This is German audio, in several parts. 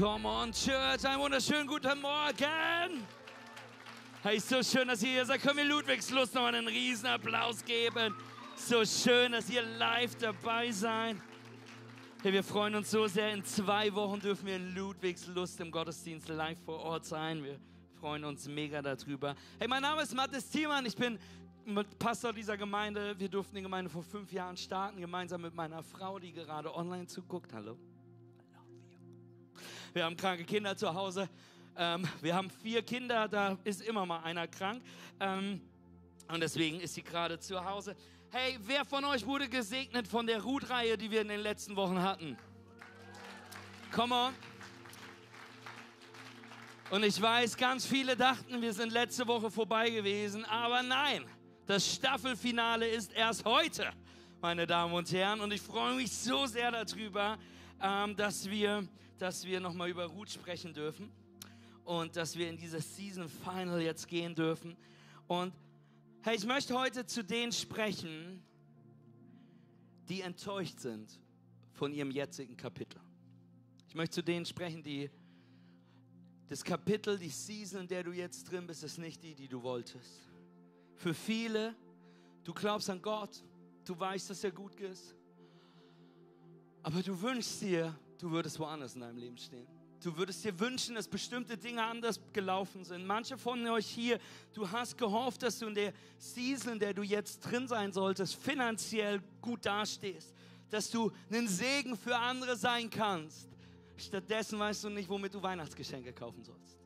Come on, Church, einen wunderschönen guten Morgen. Hey, so schön, dass ihr hier seid. Können wir Ludwigslust noch einen riesen Applaus geben? So schön, dass ihr live dabei seid. Hey, wir freuen uns so sehr. In zwei Wochen dürfen wir in Ludwigslust im Gottesdienst live vor Ort sein. Wir freuen uns mega darüber. Hey, mein Name ist Mathis Thiemann. Ich bin Pastor dieser Gemeinde. Wir durften die Gemeinde vor fünf Jahren starten, gemeinsam mit meiner Frau, die gerade online zuguckt. Hallo. Wir haben kranke Kinder zu Hause. Ähm, wir haben vier Kinder, da ist immer mal einer krank. Ähm, und deswegen ist sie gerade zu Hause. Hey, wer von euch wurde gesegnet von der Ruth-Reihe, die wir in den letzten Wochen hatten? Come on. Und ich weiß, ganz viele dachten, wir sind letzte Woche vorbei gewesen, aber nein, das Staffelfinale ist erst heute, meine Damen und Herren. Und ich freue mich so sehr darüber, ähm, dass wir dass wir nochmal über Ruth sprechen dürfen und dass wir in dieses Season Final jetzt gehen dürfen. Und hey, ich möchte heute zu denen sprechen, die enttäuscht sind von ihrem jetzigen Kapitel. Ich möchte zu denen sprechen, die das Kapitel, die Season, in der du jetzt drin bist, ist nicht die, die du wolltest. Für viele, du glaubst an Gott, du weißt, dass er gut ist, aber du wünschst dir, du würdest woanders in deinem Leben stehen. Du würdest dir wünschen, dass bestimmte Dinge anders gelaufen sind. Manche von euch hier, du hast gehofft, dass du in der Season, in der du jetzt drin sein solltest, finanziell gut dastehst. Dass du ein Segen für andere sein kannst. Stattdessen weißt du nicht, womit du Weihnachtsgeschenke kaufen sollst.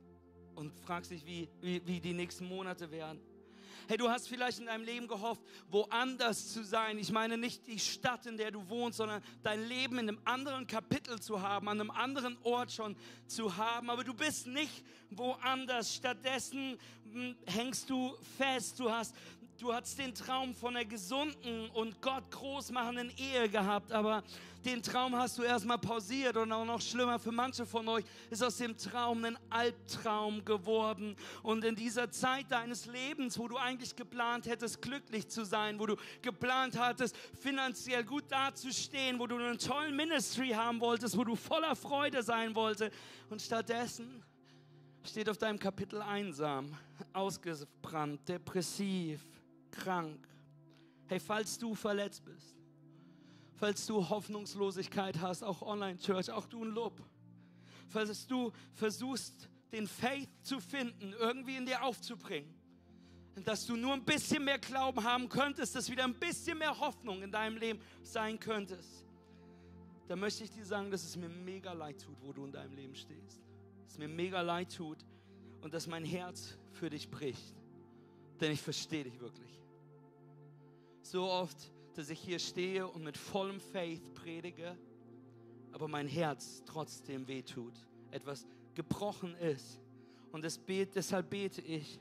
Und fragst dich, wie, wie, wie die nächsten Monate werden. Hey, du hast vielleicht in deinem Leben gehofft, woanders zu sein. Ich meine nicht die Stadt, in der du wohnst, sondern dein Leben in einem anderen Kapitel zu haben, an einem anderen Ort schon zu haben. Aber du bist nicht woanders. Stattdessen hm, hängst du fest. Du hast Du hast den Traum von einer gesunden und Gott großmachenden Ehe gehabt, aber den Traum hast du erstmal pausiert und auch noch schlimmer für manche von euch ist aus dem Traum ein Albtraum geworden. Und in dieser Zeit deines Lebens, wo du eigentlich geplant hättest, glücklich zu sein, wo du geplant hattest, finanziell gut dazustehen, wo du einen tollen Ministry haben wolltest, wo du voller Freude sein wolltest und stattdessen steht auf deinem Kapitel einsam, ausgebrannt, depressiv, krank. Hey, falls du verletzt bist, falls du Hoffnungslosigkeit hast, auch Online-Church, auch du ein Lob, falls du versuchst, den Faith zu finden, irgendwie in dir aufzubringen, dass du nur ein bisschen mehr Glauben haben könntest, dass wieder ein bisschen mehr Hoffnung in deinem Leben sein könntest, dann möchte ich dir sagen, dass es mir mega leid tut, wo du in deinem Leben stehst. Es mir mega leid tut und dass mein Herz für dich bricht. Denn ich verstehe dich wirklich so oft, dass ich hier stehe und mit vollem Faith predige, aber mein Herz trotzdem wehtut, etwas gebrochen ist. Und deshalb bete ich,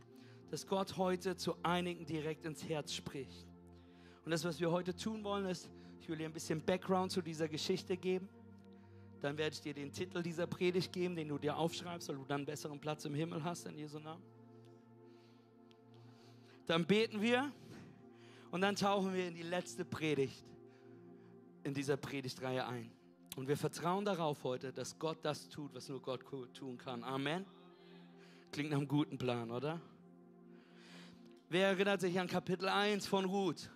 dass Gott heute zu einigen direkt ins Herz spricht. Und das, was wir heute tun wollen, ist, ich will dir ein bisschen Background zu dieser Geschichte geben. Dann werde ich dir den Titel dieser Predigt geben, den du dir aufschreibst, weil du dann einen besseren Platz im Himmel hast, in Jesu Namen. Dann beten wir und dann tauchen wir in die letzte Predigt in dieser Predigtreihe ein. Und wir vertrauen darauf heute, dass Gott das tut, was nur Gott tun kann. Amen. Klingt nach einem guten Plan, oder? Wer erinnert sich an Kapitel 1 von Ruth?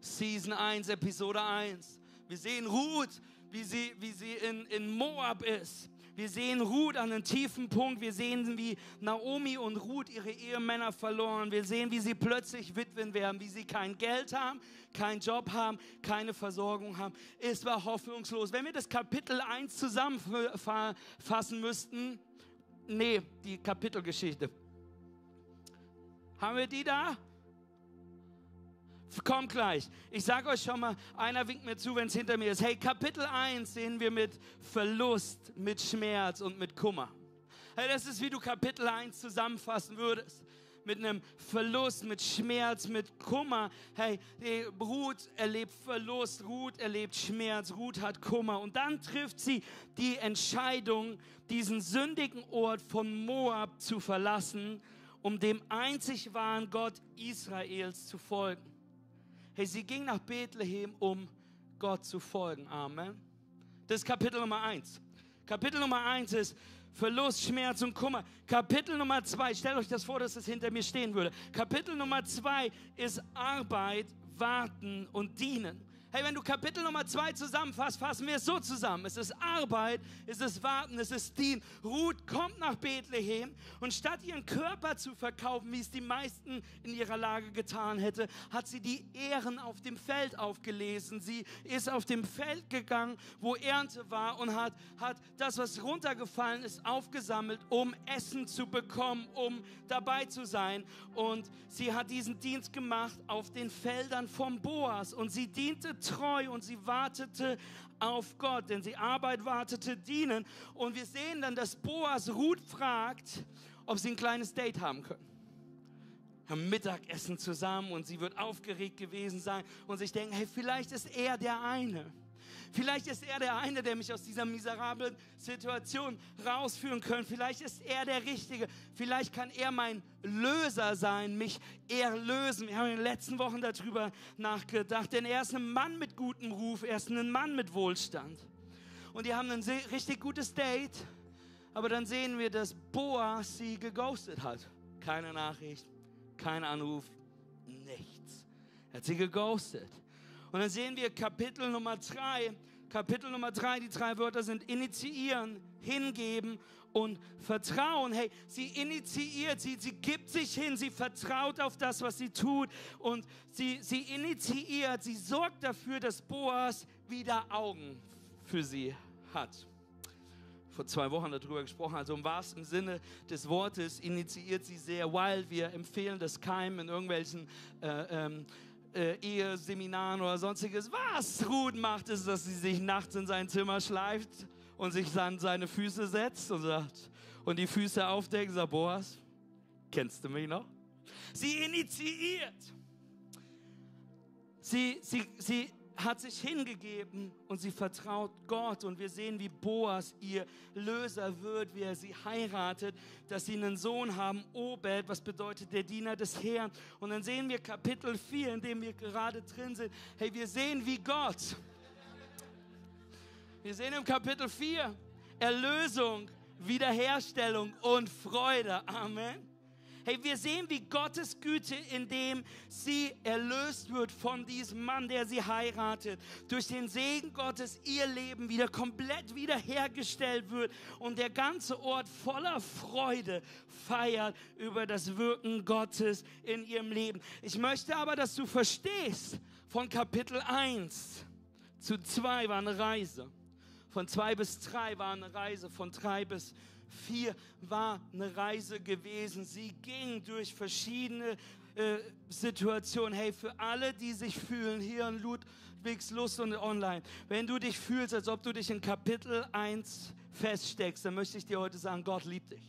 Season 1, Episode 1. Wir sehen Ruth, wie sie, wie sie in, in Moab ist. Wir sehen Ruth an einem tiefen Punkt. Wir sehen, wie Naomi und Ruth ihre Ehemänner verloren. Wir sehen, wie sie plötzlich Witwen werden, wie sie kein Geld haben, keinen Job haben, keine Versorgung haben. Es war hoffnungslos. Wenn wir das Kapitel 1 zusammenfassen müssten, nee, die Kapitelgeschichte. Haben wir die da? Kommt gleich. Ich sage euch schon mal, einer winkt mir zu, wenn es hinter mir ist. Hey, Kapitel 1 sehen wir mit Verlust, mit Schmerz und mit Kummer. Hey, das ist, wie du Kapitel 1 zusammenfassen würdest. Mit einem Verlust, mit Schmerz, mit Kummer. Hey, Ruth erlebt Verlust, Ruth erlebt Schmerz, Ruth hat Kummer. Und dann trifft sie die Entscheidung, diesen sündigen Ort von Moab zu verlassen, um dem einzig wahren Gott Israels zu folgen. Hey, sie ging nach Bethlehem, um Gott zu folgen. Amen. Das ist Kapitel Nummer 1. Kapitel Nummer eins ist Verlust, Schmerz und Kummer. Kapitel Nummer zwei, stellt euch das vor, dass es hinter mir stehen würde. Kapitel Nummer zwei ist Arbeit, Warten und Dienen. Hey, wenn du Kapitel Nummer zwei zusammenfasst, fassen wir es so zusammen. Es ist Arbeit, es ist Warten, es ist Dien. Ruth kommt nach Bethlehem und statt ihren Körper zu verkaufen, wie es die meisten in ihrer Lage getan hätte, hat sie die Ehren auf dem Feld aufgelesen. Sie ist auf dem Feld gegangen, wo Ernte war und hat, hat das, was runtergefallen ist, aufgesammelt, um Essen zu bekommen, um dabei zu sein. Und sie hat diesen Dienst gemacht auf den Feldern vom Boas und sie diente treu und sie wartete auf Gott, denn sie Arbeit wartete dienen. Und wir sehen dann, dass Boas Ruth fragt, ob sie ein kleines Date haben können. Am Mittagessen zusammen und sie wird aufgeregt gewesen sein und sich denken, hey, vielleicht ist er der eine Vielleicht ist er der eine, der mich aus dieser miserablen Situation rausführen kann. Vielleicht ist er der Richtige. Vielleicht kann er mein Löser sein, mich erlösen. Wir haben in den letzten Wochen darüber nachgedacht, denn er ist ein Mann mit gutem Ruf, er ist ein Mann mit Wohlstand. Und die haben ein richtig gutes Date, aber dann sehen wir, dass Boas sie geghostet hat. Keine Nachricht, kein Anruf, nichts. Er hat sie geghostet. Und dann sehen wir Kapitel Nummer drei. Kapitel Nummer drei, die drei Wörter sind initiieren, hingeben und vertrauen. Hey, sie initiiert, sie, sie gibt sich hin, sie vertraut auf das, was sie tut und sie, sie initiiert, sie sorgt dafür, dass Boas wieder Augen für sie hat. Vor zwei Wochen darüber gesprochen, also im wahrsten Sinne des Wortes initiiert sie sehr wild. Wir empfehlen das Keim in irgendwelchen äh, ähm, äh, Eheseminaren oder sonstiges. Was Ruth macht, ist, dass sie sich nachts in sein Zimmer schleift und sich an seine Füße setzt und sagt, und die Füße aufdeckt und sagt, Boas, kennst du mich noch? Sie initiiert. Sie, sie, sie hat sich hingegeben und sie vertraut Gott. Und wir sehen, wie Boas ihr Löser wird, wie er sie heiratet, dass sie einen Sohn haben, Obed, was bedeutet der Diener des Herrn. Und dann sehen wir Kapitel 4, in dem wir gerade drin sind. Hey, wir sehen, wie Gott, wir sehen im Kapitel 4 Erlösung, Wiederherstellung und Freude. Amen. Hey, wir sehen, wie Gottes Güte, indem sie erlöst wird von diesem Mann, der sie heiratet, durch den Segen Gottes ihr Leben wieder komplett wiederhergestellt wird und der ganze Ort voller Freude feiert über das Wirken Gottes in ihrem Leben. Ich möchte aber, dass du verstehst, von Kapitel 1 zu 2 war eine Reise. Von 2 bis 3 war eine Reise. Von 3 bis 4 4 war eine Reise gewesen. Sie ging durch verschiedene äh, Situationen. Hey, für alle, die sich fühlen, hier in Ludwigs Lust und online, wenn du dich fühlst, als ob du dich in Kapitel 1 feststeckst, dann möchte ich dir heute sagen, Gott liebt dich.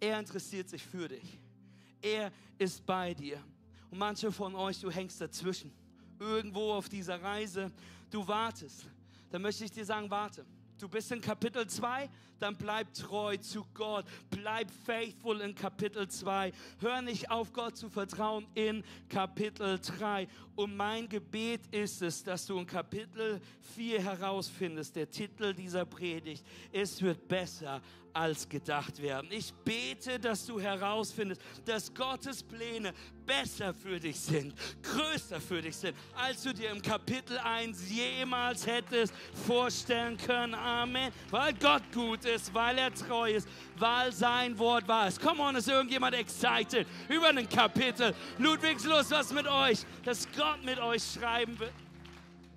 Er interessiert sich für dich. Er ist bei dir. Und manche von euch, du hängst dazwischen. Irgendwo auf dieser Reise, du wartest. Dann möchte ich dir sagen, warte. Du bist in Kapitel 2, dann bleib treu zu Gott. Bleib faithful in Kapitel 2. Hör nicht auf, Gott zu vertrauen in Kapitel 3. Und mein Gebet ist es, dass du in Kapitel 4 herausfindest, der Titel dieser Predigt, es wird besser als gedacht werden. Ich bete, dass du herausfindest, dass Gottes Pläne besser für dich sind, größer für dich sind, als du dir im Kapitel 1 jemals hättest vorstellen können. Amen. Weil Gott gut ist, weil er treu ist, weil sein Wort wahr ist. Come on, ist irgendjemand excited über ein Kapitel? Ludwigslust, was mit euch? Dass Gott mit euch schreiben wird.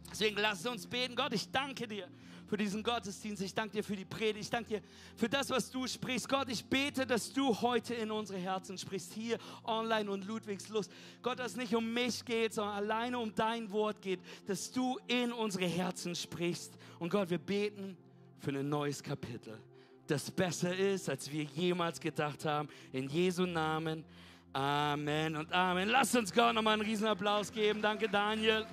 Deswegen lasst uns beten. Gott, ich danke dir für diesen Gottesdienst. Ich danke dir für die Predigt. Ich danke dir für das, was du sprichst. Gott, ich bete, dass du heute in unsere Herzen sprichst, hier online und Ludwigslust. Gott, dass es nicht um mich geht, sondern alleine um dein Wort geht, dass du in unsere Herzen sprichst. Und Gott, wir beten für ein neues Kapitel, das besser ist, als wir jemals gedacht haben. In Jesu Namen. Amen und Amen. Lasst uns Gott nochmal einen Riesenapplaus geben. Danke, Daniel.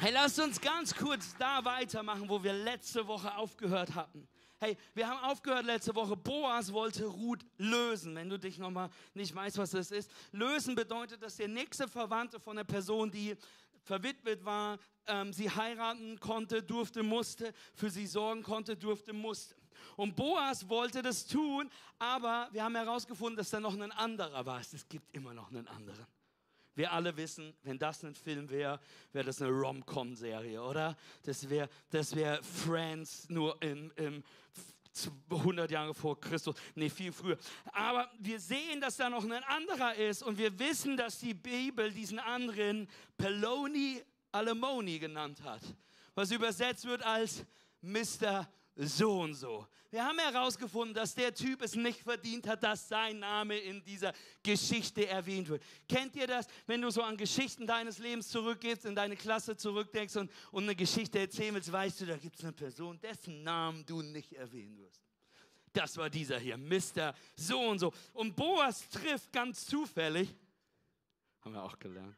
Hey, lasst uns ganz kurz da weitermachen, wo wir letzte Woche aufgehört hatten. Hey, wir haben aufgehört letzte Woche. Boas wollte Ruth lösen. Wenn du dich nochmal nicht weißt, was das ist. Lösen bedeutet, dass der nächste Verwandte von der Person, die verwitwet war, ähm, sie heiraten konnte, durfte, musste, für sie sorgen konnte, durfte, musste. Und Boas wollte das tun, aber wir haben herausgefunden, dass da noch ein anderer war. Es gibt immer noch einen anderen. Wir alle wissen, wenn das ein Film wäre, wäre das eine Rom-Com-Serie, oder? Das wäre das wär Friends nur im, im 100 Jahre vor Christus, nee, viel früher. Aber wir sehen, dass da noch ein anderer ist und wir wissen, dass die Bibel diesen anderen Peloni Alemoni genannt hat, was übersetzt wird als Mr so und so. Wir haben herausgefunden, dass der Typ es nicht verdient hat, dass sein Name in dieser Geschichte erwähnt wird. Kennt ihr das, wenn du so an Geschichten deines Lebens zurückgehst, in deine Klasse zurückdenkst und, und eine Geschichte erzählen willst, weißt du, da gibt es eine Person, dessen Namen du nicht erwähnen wirst. Das war dieser hier, Mr. So und so. Und Boas trifft ganz zufällig, haben wir auch gelernt,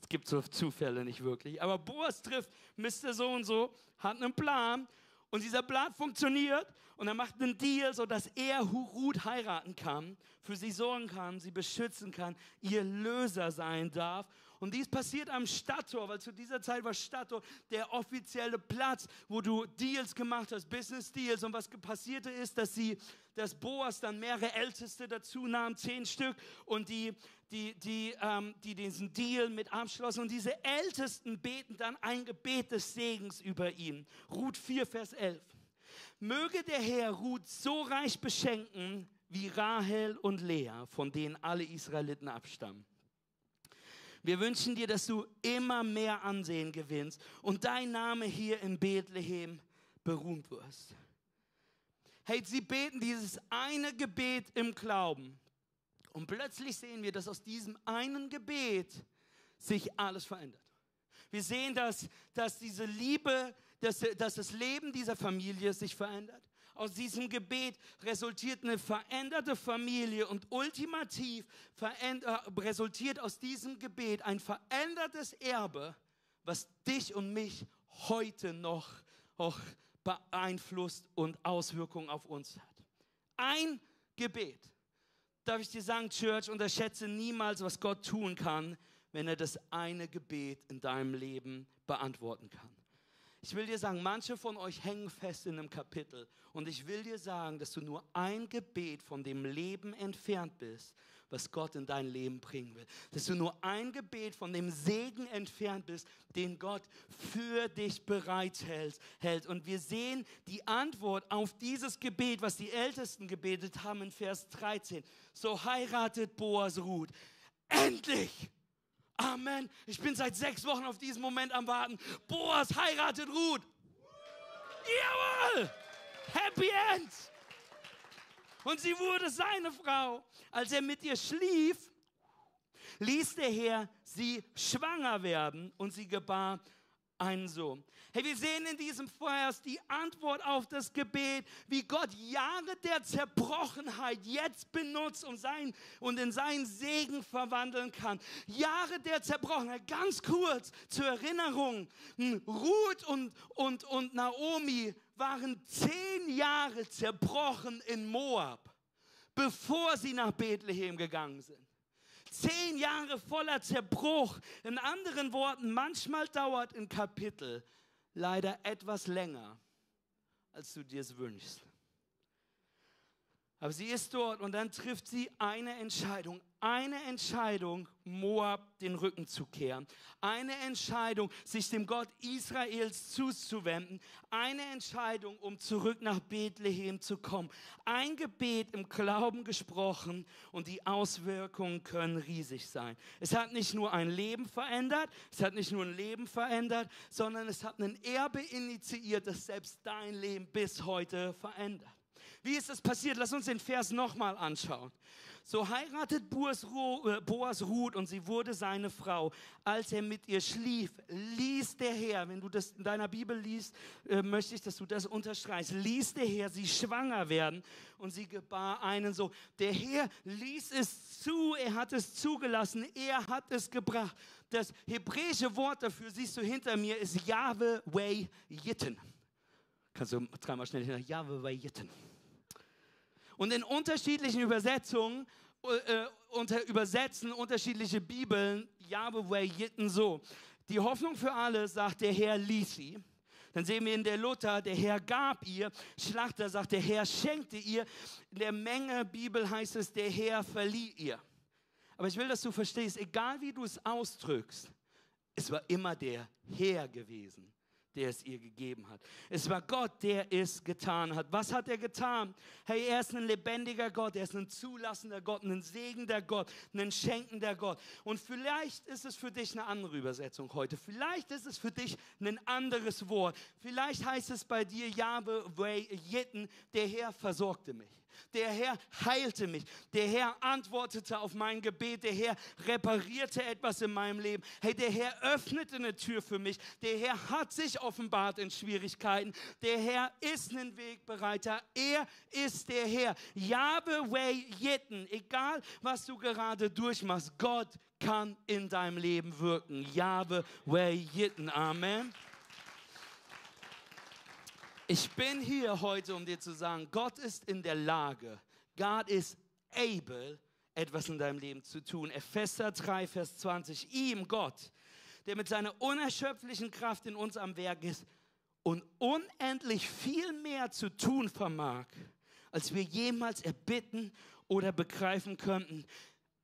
es gibt so Zufälle nicht wirklich, aber Boas trifft Mr. So und so, hat einen Plan und dieser Plan funktioniert und er macht einen Deal, sodass er Ruth heiraten kann, für sie sorgen kann, sie beschützen kann, ihr Löser sein darf. Und dies passiert am Stadttor, weil zu dieser Zeit war Stadttor der offizielle Platz, wo du Deals gemacht hast, Business Deals. Und was passierte ist, dass sie, dass Boas dann mehrere Älteste dazu nahm, zehn Stück, und die die, die, ähm, die diesen Deal mit abschlossen. Und diese Ältesten beten dann ein Gebet des Segens über ihn. Ruth 4, Vers 11. Möge der Herr Ruth so reich beschenken wie Rahel und Lea, von denen alle Israeliten abstammen. Wir wünschen dir, dass du immer mehr Ansehen gewinnst und dein Name hier in Bethlehem berühmt wirst. Hey, sie beten dieses eine Gebet im Glauben. Und plötzlich sehen wir, dass aus diesem einen Gebet sich alles verändert. Wir sehen, dass, dass diese Liebe, dass, dass das Leben dieser Familie sich verändert. Aus diesem Gebet resultiert eine veränderte Familie und ultimativ resultiert aus diesem Gebet ein verändertes Erbe, was dich und mich heute noch auch beeinflusst und Auswirkungen auf uns hat. Ein Gebet darf ich dir sagen, Church, unterschätze niemals, was Gott tun kann, wenn er das eine Gebet in deinem Leben beantworten kann. Ich will dir sagen, manche von euch hängen fest in einem Kapitel und ich will dir sagen, dass du nur ein Gebet von dem Leben entfernt bist, was Gott in dein Leben bringen will. Dass du nur ein Gebet von dem Segen entfernt bist, den Gott für dich bereithält. Hält. Und wir sehen die Antwort auf dieses Gebet, was die Ältesten gebetet haben in Vers 13. So heiratet Boas Ruth. Endlich! Amen. Ich bin seit sechs Wochen auf diesen Moment am Warten. Boas heiratet Ruth. Jawohl! Happy End! Und sie wurde seine Frau. Als er mit ihr schlief, ließ der Herr sie schwanger werden und sie gebar einen Sohn. Hey, wir sehen in diesem Vers die Antwort auf das Gebet, wie Gott Jahre der Zerbrochenheit jetzt benutzt und, sein, und in seinen Segen verwandeln kann. Jahre der Zerbrochenheit, ganz kurz zur Erinnerung. Ruth und, und, und Naomi waren zehn Jahre zerbrochen in Moab, bevor sie nach Bethlehem gegangen sind. Zehn Jahre voller Zerbruch. In anderen Worten, manchmal dauert ein Kapitel leider etwas länger, als du dir es wünschst. Aber sie ist dort und dann trifft sie eine Entscheidung. Eine Entscheidung, Moab den Rücken zu kehren. Eine Entscheidung, sich dem Gott Israels zuzuwenden. Eine Entscheidung, um zurück nach Bethlehem zu kommen. Ein Gebet im Glauben gesprochen und die Auswirkungen können riesig sein. Es hat nicht nur ein Leben verändert, es hat nicht nur ein Leben verändert, sondern es hat ein Erbe initiiert, das selbst dein Leben bis heute verändert. Wie ist das passiert? Lass uns den Vers nochmal anschauen. So heiratet Boas, äh, Boas Ruth und sie wurde seine Frau. Als er mit ihr schlief, ließ der Herr, wenn du das in deiner Bibel liest, äh, möchte ich, dass du das unterstreichst, ließ der Herr sie schwanger werden und sie gebar einen so. Der Herr ließ es zu, er hat es zugelassen, er hat es gebracht. Das hebräische Wort dafür, siehst du hinter mir, ist Yahweh Yitten. Kannst du dreimal schnell hinter Yahweh Yitten. Und in unterschiedlichen Übersetzungen äh, unter, übersetzen unterschiedliche Bibeln Yahweh Jitten so. Die Hoffnung für alle sagt, der Herr ließ sie. Dann sehen wir in der Luther, der Herr gab ihr. Schlachter sagt, der Herr schenkte ihr. In der Menge Bibel heißt es, der Herr verlieh ihr. Aber ich will, dass du verstehst, egal wie du es ausdrückst, es war immer der Herr gewesen, der es ihr gegeben hat. Es war Gott, der es getan hat. Was hat er getan? Hey, er ist ein lebendiger Gott, er ist ein zulassender Gott, ein segender Gott, ein schenkender Gott. Und vielleicht ist es für dich eine andere Übersetzung heute. Vielleicht ist es für dich ein anderes Wort. Vielleicht heißt es bei dir, Jahwe, Jitten, der Herr versorgte mich. Der Herr heilte mich. Der Herr antwortete auf mein Gebet. Der Herr reparierte etwas in meinem Leben. Hey, der Herr öffnete eine Tür für mich. Der Herr hat sich offenbart in Schwierigkeiten. Der Herr ist ein Wegbereiter. Er ist der Herr. Yahweh Jitten. Egal, was du gerade durchmachst, Gott kann in deinem Leben wirken. Yahweh Jitten. Amen. Ich bin hier heute, um dir zu sagen, Gott ist in der Lage, God is able, etwas in deinem Leben zu tun. Epheser 3, Vers 20. Ihm, Gott, der mit seiner unerschöpflichen Kraft in uns am Werk ist und unendlich viel mehr zu tun vermag, als wir jemals erbitten oder begreifen könnten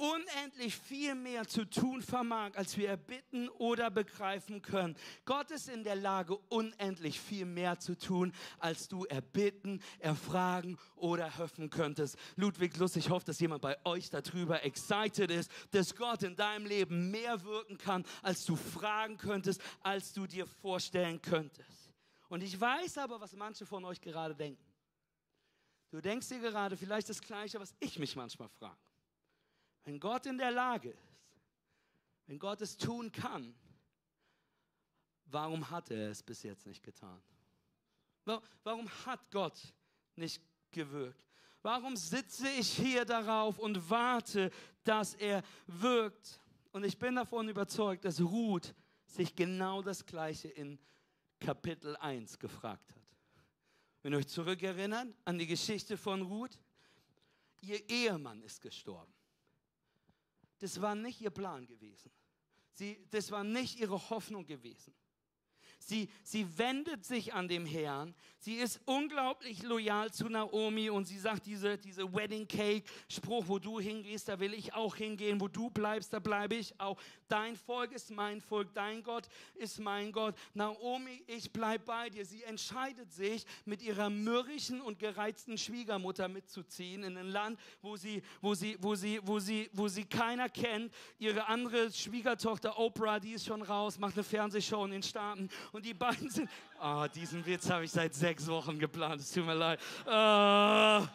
unendlich viel mehr zu tun vermag, als wir erbitten oder begreifen können. Gott ist in der Lage, unendlich viel mehr zu tun, als du erbitten, erfragen oder hoffen könntest. Ludwig Lust, ich hoffe, dass jemand bei euch darüber excited ist, dass Gott in deinem Leben mehr wirken kann, als du fragen könntest, als du dir vorstellen könntest. Und ich weiß aber, was manche von euch gerade denken. Du denkst dir gerade vielleicht das Gleiche, was ich mich manchmal frage. Wenn Gott in der Lage ist, wenn Gott es tun kann, warum hat er es bis jetzt nicht getan? Warum hat Gott nicht gewirkt? Warum sitze ich hier darauf und warte, dass er wirkt? Und ich bin davon überzeugt, dass Ruth sich genau das Gleiche in Kapitel 1 gefragt hat. Wenn ihr euch zurückerinnert an die Geschichte von Ruth, ihr Ehemann ist gestorben das war nicht ihr Plan gewesen. Sie, das war nicht ihre Hoffnung gewesen. Sie, sie wendet sich an dem Herrn. Sie ist unglaublich loyal zu Naomi und sie sagt diese, diese Wedding Cake Spruch, wo du hingehst, da will ich auch hingehen. Wo du bleibst, da bleibe ich auch. Dein Volk ist mein Volk, dein Gott ist mein Gott. Naomi, ich bleibe bei dir. Sie entscheidet sich, mit ihrer mürrischen und gereizten Schwiegermutter mitzuziehen in ein Land, wo sie, wo sie, wo sie, wo sie, wo sie keiner kennt. Ihre andere Schwiegertochter Oprah, die ist schon raus, macht eine Fernsehshow in den Staaten und die beiden sind. Oh, diesen Witz habe ich seit sechs Wochen geplant. Es tut mir leid. Uh.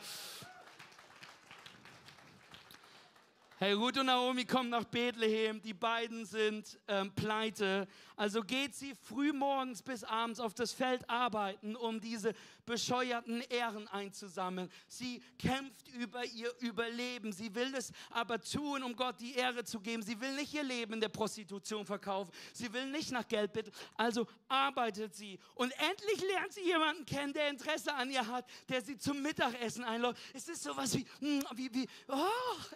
Hey, Ruth und Naomi kommen nach Bethlehem. Die beiden sind ähm, pleite. Also geht sie früh morgens bis abends auf das Feld arbeiten, um diese bescheuerten Ehren einzusammeln. Sie kämpft über ihr Überleben. Sie will es aber tun, um Gott die Ehre zu geben. Sie will nicht ihr Leben in der Prostitution verkaufen. Sie will nicht nach Geld bitten. Also arbeitet sie. Und endlich lernt sie jemanden kennen, der Interesse an ihr hat, der sie zum Mittagessen einlädt. Es ist sowas wie, hm, wie, wie oh,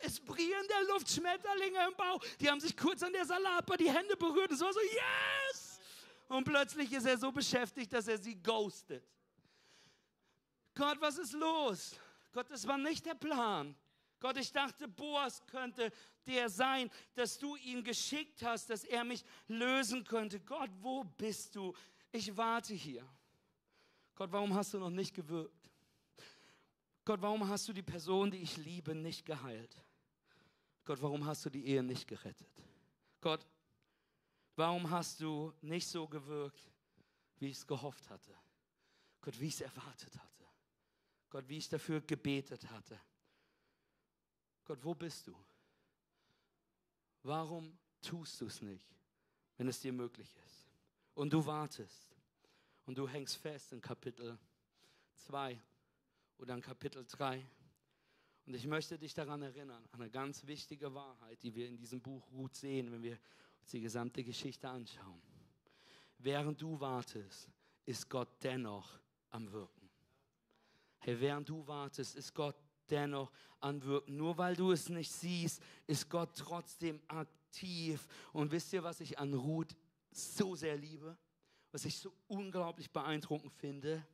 es brieren der Luft, Schmetterlinge im Bauch. Die haben sich kurz an der Salatbar die Hände berührt. Es war so, yes! Und plötzlich ist er so beschäftigt, dass er sie ghostet. Gott, was ist los? Gott, das war nicht der Plan. Gott, ich dachte, Boas könnte der sein, dass du ihn geschickt hast, dass er mich lösen könnte. Gott, wo bist du? Ich warte hier. Gott, warum hast du noch nicht gewirkt? Gott, warum hast du die Person, die ich liebe, nicht geheilt? Gott, warum hast du die Ehe nicht gerettet? Gott, warum hast du nicht so gewirkt, wie ich es gehofft hatte? Gott, wie ich es erwartet hatte? Gott, wie ich dafür gebetet hatte. Gott, wo bist du? Warum tust du es nicht, wenn es dir möglich ist? Und du wartest und du hängst fest in Kapitel 2 oder in Kapitel 3. Und ich möchte dich daran erinnern, an eine ganz wichtige Wahrheit, die wir in diesem Buch gut sehen, wenn wir uns die gesamte Geschichte anschauen. Während du wartest, ist Gott dennoch am Wirken. Hey, während du wartest, ist Gott dennoch anwirken. Nur weil du es nicht siehst, ist Gott trotzdem aktiv. Und wisst ihr, was ich an Ruth so sehr liebe, was ich so unglaublich beeindruckend finde,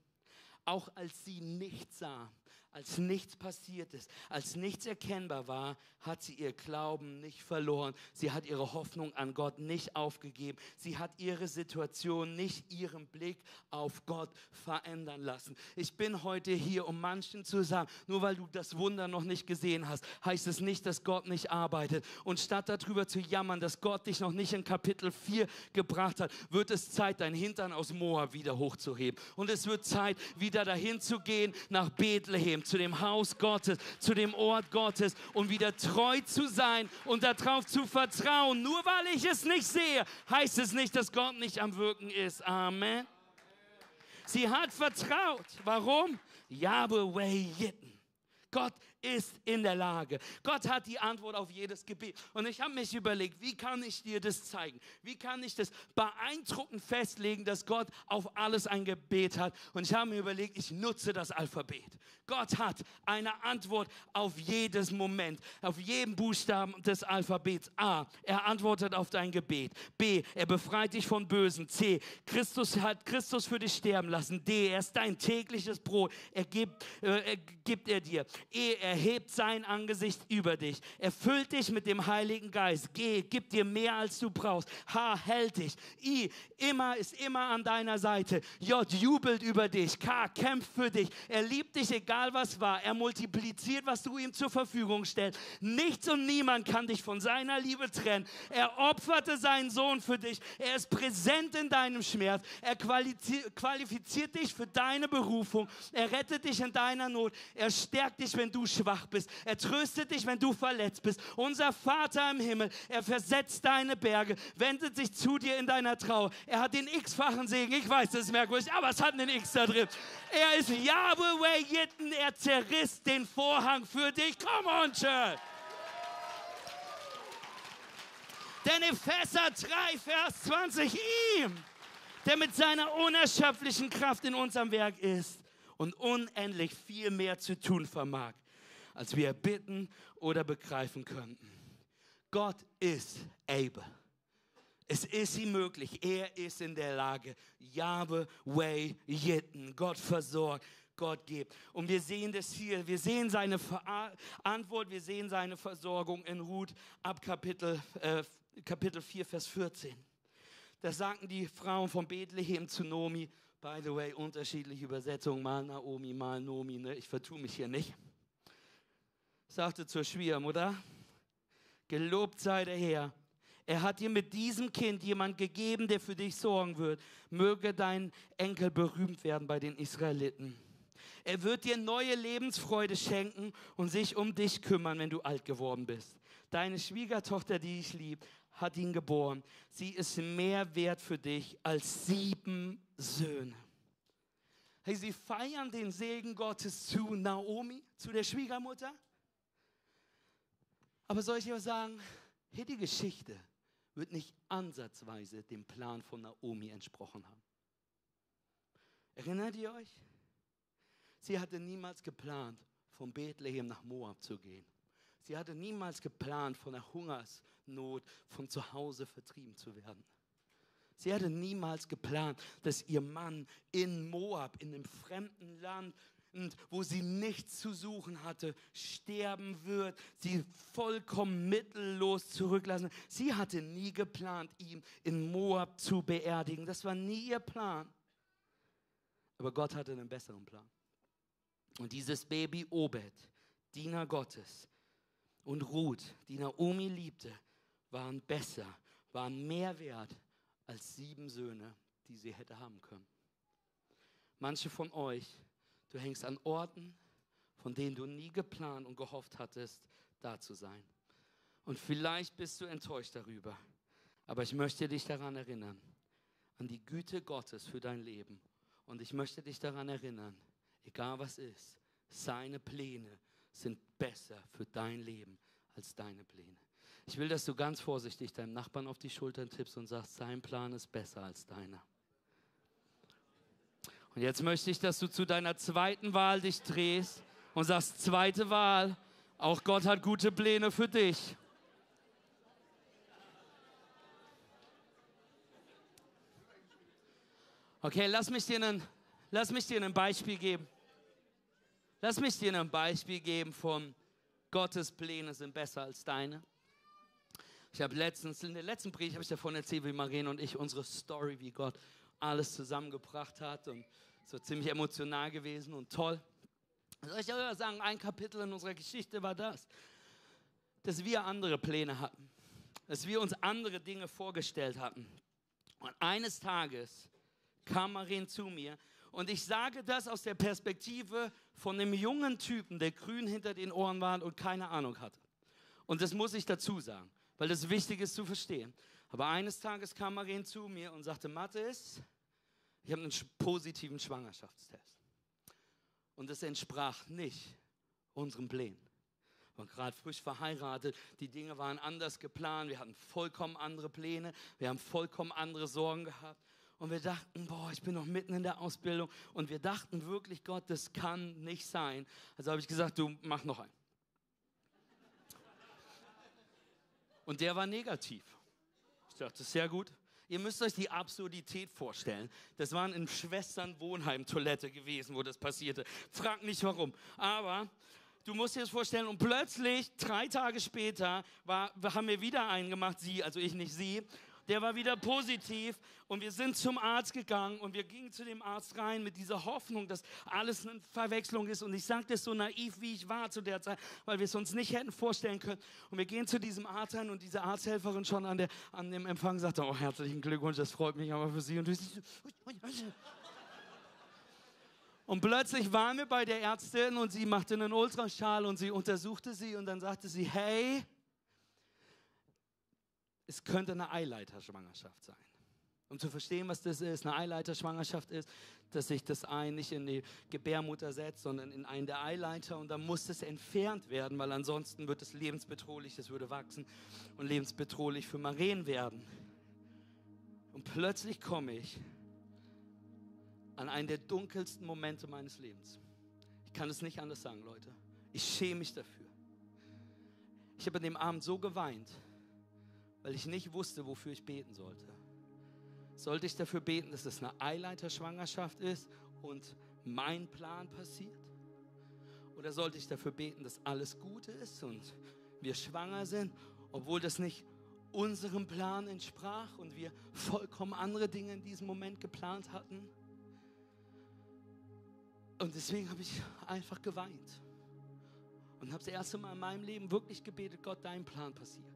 auch als sie nichts sah, als nichts passiert ist, als nichts erkennbar war, hat sie ihr Glauben nicht verloren. Sie hat ihre Hoffnung an Gott nicht aufgegeben. Sie hat ihre Situation nicht ihren Blick auf Gott verändern lassen. Ich bin heute hier, um manchen zu sagen, nur weil du das Wunder noch nicht gesehen hast, heißt es nicht, dass Gott nicht arbeitet. Und statt darüber zu jammern, dass Gott dich noch nicht in Kapitel 4 gebracht hat, wird es Zeit, dein Hintern aus Moab wieder hochzuheben. Und es wird Zeit, wieder dahin zu gehen nach Bethlehem zu dem Haus Gottes, zu dem Ort Gottes und wieder treu zu sein und darauf zu vertrauen. Nur weil ich es nicht sehe, heißt es nicht, dass Gott nicht am Wirken ist. Amen. Sie hat vertraut. Warum? Yahweh Yitten. Gott ist in der Lage. Gott hat die Antwort auf jedes Gebet. Und ich habe mich überlegt, wie kann ich dir das zeigen? Wie kann ich das beeindruckend festlegen, dass Gott auf alles ein Gebet hat? Und ich habe mir überlegt, ich nutze das Alphabet. Gott hat eine Antwort auf jedes Moment, auf jeden Buchstaben des Alphabets. A, er antwortet auf dein Gebet. B, er befreit dich von Bösen. C, Christus hat Christus für dich sterben lassen. D, er ist dein tägliches Brot. Er gibt, äh, er gibt er dir. E, er erhebt sein Angesicht über dich. Erfüllt dich mit dem Heiligen Geist. Geh, gib dir mehr als du brauchst. H hält dich. I immer ist immer an deiner Seite. J jubelt über dich. K kämpft für dich. Er liebt dich, egal was war. Er multipliziert, was du ihm zur Verfügung stellst. Nichts und niemand kann dich von seiner Liebe trennen. Er opferte seinen Sohn für dich. Er ist präsent in deinem Schmerz. Er qualifiziert dich für deine Berufung. Er rettet dich in deiner Not. Er stärkt dich, wenn du schwach bist. Er tröstet dich, wenn du verletzt bist. Unser Vater im Himmel, er versetzt deine Berge, wendet sich zu dir in deiner Trauer. Er hat den x-fachen Segen. Ich weiß, das ist merkwürdig, aber es hat einen X da drin. Er ist Yahweh Jitten. Er zerriss den Vorhang für dich. Come on, Church. Denn Epheser 3, Vers 20, ihm, der mit seiner unerschöpflichen Kraft in unserem Werk ist und unendlich viel mehr zu tun vermag, als wir bitten oder begreifen könnten. Gott ist able. Es ist ihm möglich. Er ist in der Lage. Yahweh, Way, Jitten. Gott versorgt. Gott gibt. Und wir sehen das hier. Wir sehen seine Antwort. Wir sehen seine Versorgung in Ruth ab Kapitel, äh, Kapitel 4, Vers 14. Da sagten die Frauen von Bethlehem zu Nomi, by the way, unterschiedliche Übersetzungen, mal Naomi, mal Nomi, ne? ich vertue mich hier nicht sagte zur Schwiegermutter, gelobt sei der Herr. Er hat dir mit diesem Kind jemand gegeben, der für dich sorgen wird. Möge dein Enkel berühmt werden bei den Israeliten. Er wird dir neue Lebensfreude schenken und sich um dich kümmern, wenn du alt geworden bist. Deine Schwiegertochter, die ich lieb, hat ihn geboren. Sie ist mehr wert für dich als sieben Söhne. Hey, sie feiern den Segen Gottes zu Naomi, zu der Schwiegermutter. Aber soll ich dir sagen, hier die Geschichte wird nicht ansatzweise dem Plan von Naomi entsprochen haben. Erinnert ihr euch? Sie hatte niemals geplant, von Bethlehem nach Moab zu gehen. Sie hatte niemals geplant, von der Hungersnot von zu Hause vertrieben zu werden. Sie hatte niemals geplant, dass ihr Mann in Moab, in einem fremden Land, wo sie nichts zu suchen hatte, sterben wird, sie vollkommen mittellos zurücklassen. Sie hatte nie geplant, ihn in Moab zu beerdigen. Das war nie ihr Plan. Aber Gott hatte einen besseren Plan. Und dieses Baby Obed, Diener Gottes, und Ruth, die Naomi liebte, waren besser, waren mehr wert als sieben Söhne, die sie hätte haben können. Manche von euch Du hängst an Orten, von denen du nie geplant und gehofft hattest, da zu sein. Und vielleicht bist du enttäuscht darüber. Aber ich möchte dich daran erinnern, an die Güte Gottes für dein Leben. Und ich möchte dich daran erinnern, egal was ist, seine Pläne sind besser für dein Leben als deine Pläne. Ich will, dass du ganz vorsichtig deinem Nachbarn auf die Schultern tippst und sagst, sein Plan ist besser als deiner. Und jetzt möchte ich, dass du zu deiner zweiten Wahl dich drehst und sagst, zweite Wahl, auch Gott hat gute Pläne für dich. Okay, lass mich dir ein, lass mich dir ein Beispiel geben. Lass mich dir ein Beispiel geben von Gottes Pläne sind besser als deine. Ich habe letztens, in der letzten Brief habe ich davon erzählt, wie Marien und ich unsere Story, wie Gott alles zusammengebracht hat und so ziemlich emotional gewesen und toll. Soll ich aber sagen, ein Kapitel in unserer Geschichte war das, dass wir andere Pläne hatten, dass wir uns andere Dinge vorgestellt hatten. Und eines Tages kam Marien zu mir und ich sage das aus der Perspektive von einem jungen Typen, der grün hinter den Ohren war und keine Ahnung hatte. Und das muss ich dazu sagen, weil das wichtig ist zu verstehen. Aber eines Tages kam Marien zu mir und sagte, Mathis, ich habe einen positiven Schwangerschaftstest. Und es entsprach nicht unseren Plänen. Wir waren gerade frisch verheiratet, die Dinge waren anders geplant, wir hatten vollkommen andere Pläne, wir haben vollkommen andere Sorgen gehabt. Und wir dachten, boah, ich bin noch mitten in der Ausbildung. Und wir dachten wirklich, Gott, das kann nicht sein. Also habe ich gesagt, du mach noch einen. Und der war negativ. Ich dachte, sehr gut. Ihr müsst euch die Absurdität vorstellen. Das waren in Schwestern Wohnheim Toilette gewesen, wo das passierte. Frag nicht warum. Aber du musst dir das vorstellen und plötzlich, drei Tage später, war, haben wir wieder einen gemacht, sie, also ich nicht sie der war wieder positiv und wir sind zum Arzt gegangen und wir gingen zu dem Arzt rein mit dieser Hoffnung, dass alles eine Verwechslung ist. Und ich sage das so naiv, wie ich war zu der Zeit, weil wir es uns nicht hätten vorstellen können. Und wir gehen zu diesem Arzt rein und diese Arzthelferin schon an, der, an dem Empfang sagte, oh herzlichen Glückwunsch, das freut mich aber für Sie. Und und plötzlich waren wir bei der Ärztin und sie machte einen Ultraschall und sie untersuchte sie und dann sagte sie, hey, es könnte eine Eileiterschwangerschaft sein. Um zu verstehen, was das ist, eine Eileiterschwangerschaft ist, dass sich das Ei nicht in die Gebärmutter setzt, sondern in einen der Eileiter und dann muss es entfernt werden, weil ansonsten wird es lebensbedrohlich, es würde wachsen und lebensbedrohlich für Maren werden. Und plötzlich komme ich an einen der dunkelsten Momente meines Lebens. Ich kann es nicht anders sagen, Leute. Ich schäme mich dafür. Ich habe an dem Abend so geweint, weil ich nicht wusste, wofür ich beten sollte. Sollte ich dafür beten, dass es eine Eileiterschwangerschaft ist und mein Plan passiert? Oder sollte ich dafür beten, dass alles gut ist und wir schwanger sind, obwohl das nicht unserem Plan entsprach und wir vollkommen andere Dinge in diesem Moment geplant hatten? Und deswegen habe ich einfach geweint und habe das erste Mal in meinem Leben wirklich gebetet, Gott, dein Plan passiert.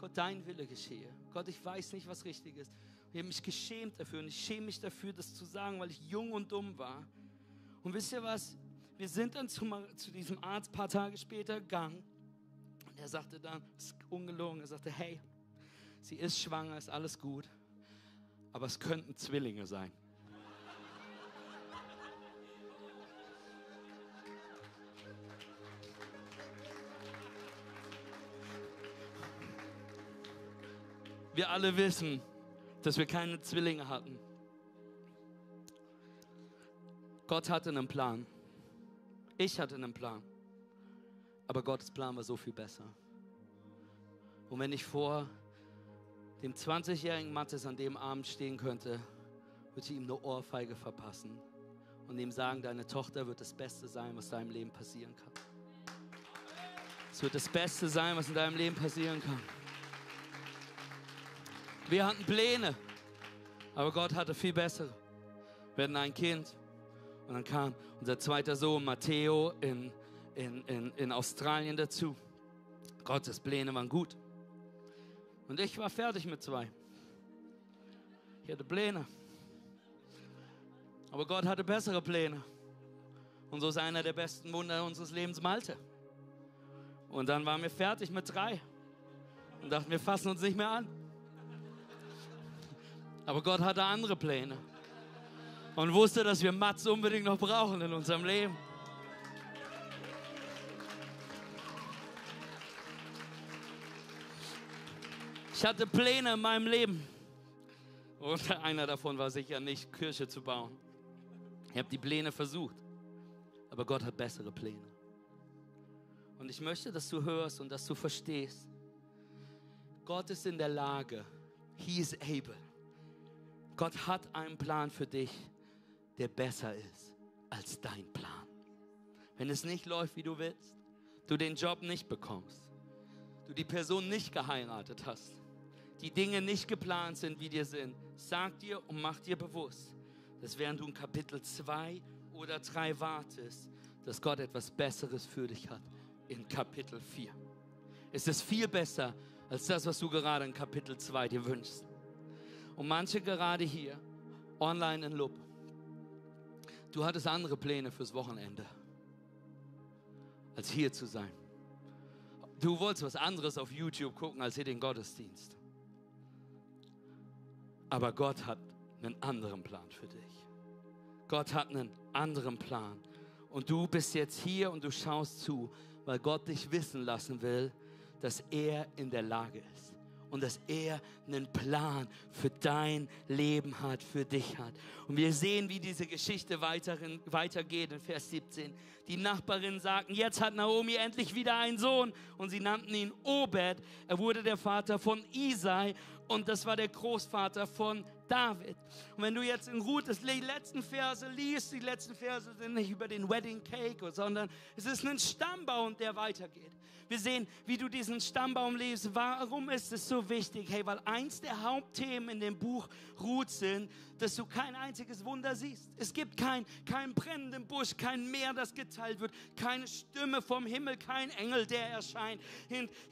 Gott, dein Wille geschehe. Gott, ich weiß nicht, was richtig ist. Ich habe mich geschämt dafür und ich schäme mich dafür, das zu sagen, weil ich jung und dumm war. Und wisst ihr was? Wir sind dann zu, zu diesem Arzt ein paar Tage später gegangen und er sagte dann, das ist ungelogen, er sagte, hey, sie ist schwanger, ist alles gut, aber es könnten Zwillinge sein. Wir alle wissen, dass wir keine Zwillinge hatten. Gott hatte einen Plan. Ich hatte einen Plan. Aber Gottes Plan war so viel besser. Und wenn ich vor dem 20-jährigen Mattes an dem Abend stehen könnte, würde ich ihm eine Ohrfeige verpassen und ihm sagen, deine Tochter wird das Beste sein, was deinem Leben passieren kann. Es wird das Beste sein, was in deinem Leben passieren kann. Wir hatten Pläne, aber Gott hatte viel bessere. Wir hatten ein Kind und dann kam unser zweiter Sohn Matteo in, in, in, in Australien dazu. Gottes Pläne waren gut. Und ich war fertig mit zwei. Ich hatte Pläne. Aber Gott hatte bessere Pläne. Und so ist einer der besten Wunder unseres Lebens Malte. Und dann waren wir fertig mit drei. Und dachten, wir fassen uns nicht mehr an. Aber Gott hatte andere Pläne und wusste, dass wir Mats unbedingt noch brauchen in unserem Leben. Ich hatte Pläne in meinem Leben. Und einer davon war sicher nicht, Kirche zu bauen. Ich habe die Pläne versucht. Aber Gott hat bessere Pläne. Und ich möchte, dass du hörst und dass du verstehst. Gott ist in der Lage. He is able Gott hat einen Plan für dich, der besser ist als dein Plan. Wenn es nicht läuft, wie du willst, du den Job nicht bekommst, du die Person nicht geheiratet hast, die Dinge nicht geplant sind, wie dir sind, sag dir und mach dir bewusst, dass während du in Kapitel 2 oder 3 wartest, dass Gott etwas Besseres für dich hat in Kapitel 4. Es ist viel besser als das, was du gerade in Kapitel 2 dir wünschst. Und manche gerade hier, online in Lub, du hattest andere Pläne fürs Wochenende, als hier zu sein. Du wolltest was anderes auf YouTube gucken, als hier den Gottesdienst. Aber Gott hat einen anderen Plan für dich. Gott hat einen anderen Plan. Und du bist jetzt hier und du schaust zu, weil Gott dich wissen lassen will, dass er in der Lage ist und dass er einen Plan für dein Leben hat, für dich hat. Und wir sehen, wie diese Geschichte weiterin, weitergeht in Vers 17. Die Nachbarinnen sagten, jetzt hat Naomi endlich wieder einen Sohn und sie nannten ihn Obed. Er wurde der Vater von Isai und das war der Großvater von David. Und wenn du jetzt in Ruth die letzten Verse liest, die letzten Verse sind nicht über den Wedding Cake, sondern es ist ein Stammbaum, der weitergeht. Wir sehen, wie du diesen Stammbaum liest. Warum ist es so wichtig? Hey, weil eins der Hauptthemen in dem Buch Ruth sind, dass du kein einziges Wunder siehst. Es gibt kein, kein brennenden Busch, kein Meer, das geteilt wird, keine Stimme vom Himmel, kein Engel, der erscheint,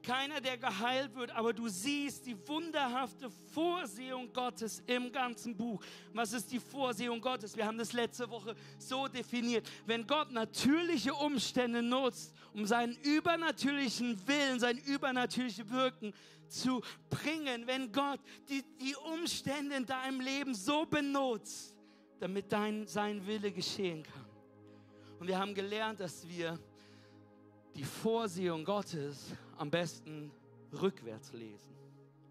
keiner, der geheilt wird, aber du siehst die wunderhafte Vorsehung Gottes im ganzen Buch. Was ist die Vorsehung Gottes? Wir haben das letzte Woche so definiert. Wenn Gott natürliche Umstände nutzt, um seinen übernatürlichen Willen, sein übernatürliches Wirken zu bringen, wenn Gott die, die Umstände in deinem Leben so benutzt, damit dein, sein Wille geschehen kann. Und wir haben gelernt, dass wir die Vorsehung Gottes am besten rückwärts lesen,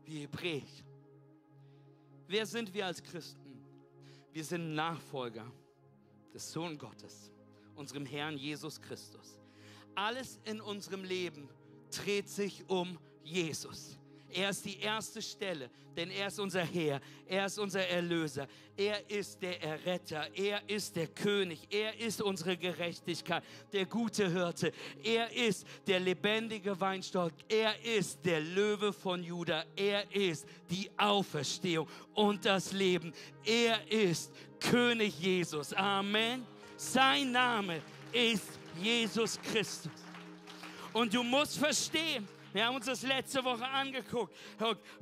wie Hebräisch. Wer sind wir als Christen? Wir sind Nachfolger des Sohn Gottes, unserem Herrn Jesus Christus. Alles in unserem Leben dreht sich um Jesus. Er ist die erste Stelle, denn er ist unser Herr, er ist unser Erlöser, er ist der Erretter, er ist der König, er ist unsere Gerechtigkeit, der gute Hirte, er ist der lebendige Weinstock, er ist der Löwe von Juda, er ist die Auferstehung und das Leben, er ist König Jesus. Amen. Sein Name ist Jesus Christus. Und du musst verstehen, wir haben uns das letzte Woche angeguckt.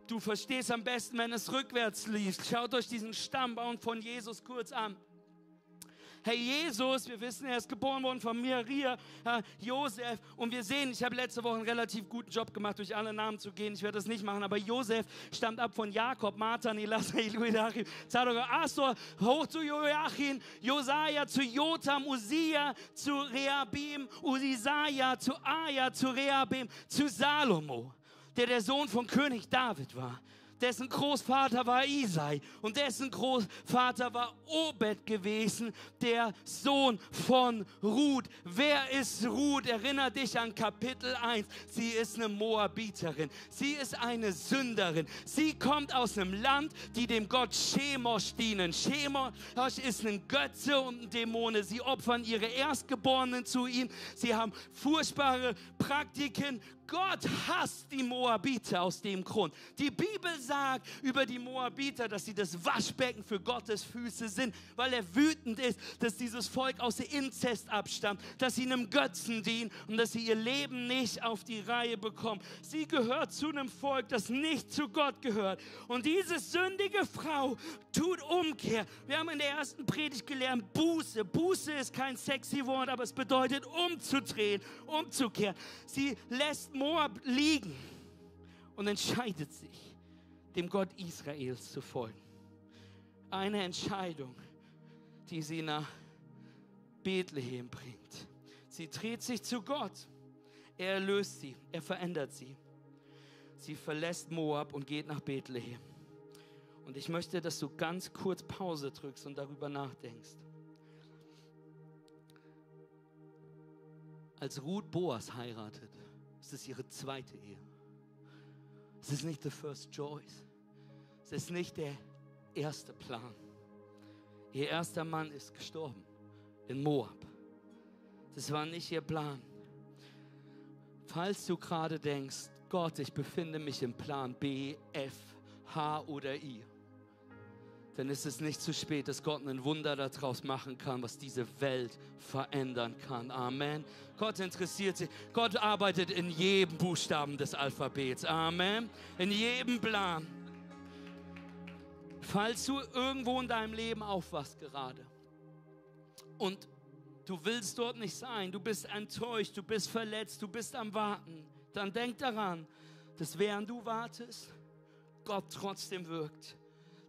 Du verstehst am besten, wenn es rückwärts liest. Schaut euch diesen Stammbaum von Jesus kurz an. Hey Jesus, wir wissen, er ist geboren worden von Maria, äh, Josef. Und wir sehen, ich habe letzte Woche einen relativ guten Job gemacht, durch alle Namen zu gehen. Ich werde das nicht machen, aber Josef stammt ab von Jakob, Matan, Elasai, Joachim, Zadok, Astor, hoch zu Joachim, Josaja zu Jotam, Usia zu Rehabim, Usisaja zu Aja, zu Rehabim, zu Salomo, der der Sohn von König David war dessen Großvater war Isai und dessen Großvater war Obed gewesen, der Sohn von Ruth. Wer ist Ruth? Erinner dich an Kapitel 1. Sie ist eine Moabiterin. Sie ist eine Sünderin. Sie kommt aus einem Land, die dem Gott Chemosh dienen. Chemosh ist ein Götze und ein Dämone. Sie opfern ihre Erstgeborenen zu ihm. Sie haben furchtbare Praktiken. Gott hasst die Moabiter aus dem Grund. Die Bibel sagt über die Moabiter, dass sie das Waschbecken für Gottes Füße sind, weil er wütend ist, dass dieses Volk aus der Inzest abstammt, dass sie einem Götzen dienen und dass sie ihr Leben nicht auf die Reihe bekommen. Sie gehört zu einem Volk, das nicht zu Gott gehört. Und diese sündige Frau tut Umkehr. Wir haben in der ersten Predigt gelernt, Buße. Buße ist kein sexy Wort, aber es bedeutet umzudrehen, umzukehren. Sie lässt Moab liegen und entscheidet sich, dem Gott Israels zu folgen. Eine Entscheidung, die sie nach Bethlehem bringt. Sie dreht sich zu Gott. Er erlöst sie, er verändert sie. Sie verlässt Moab und geht nach Bethlehem. Und ich möchte, dass du ganz kurz Pause drückst und darüber nachdenkst. Als Ruth Boas heiratet, es ist ihre zweite Ehe. Es ist nicht the first choice. Es ist nicht der erste Plan. Ihr erster Mann ist gestorben in Moab. Das war nicht ihr Plan. Falls du gerade denkst, Gott, ich befinde mich im Plan B, F, H oder I, dann ist es nicht zu spät, dass Gott ein Wunder daraus machen kann, was diese Welt verändern kann. Amen. Gott interessiert sich. Gott arbeitet in jedem Buchstaben des Alphabets. Amen. In jedem Plan. Falls du irgendwo in deinem Leben aufwachst gerade und du willst dort nicht sein, du bist enttäuscht, du bist verletzt, du bist am Warten, dann denk daran, dass während du wartest, Gott trotzdem wirkt.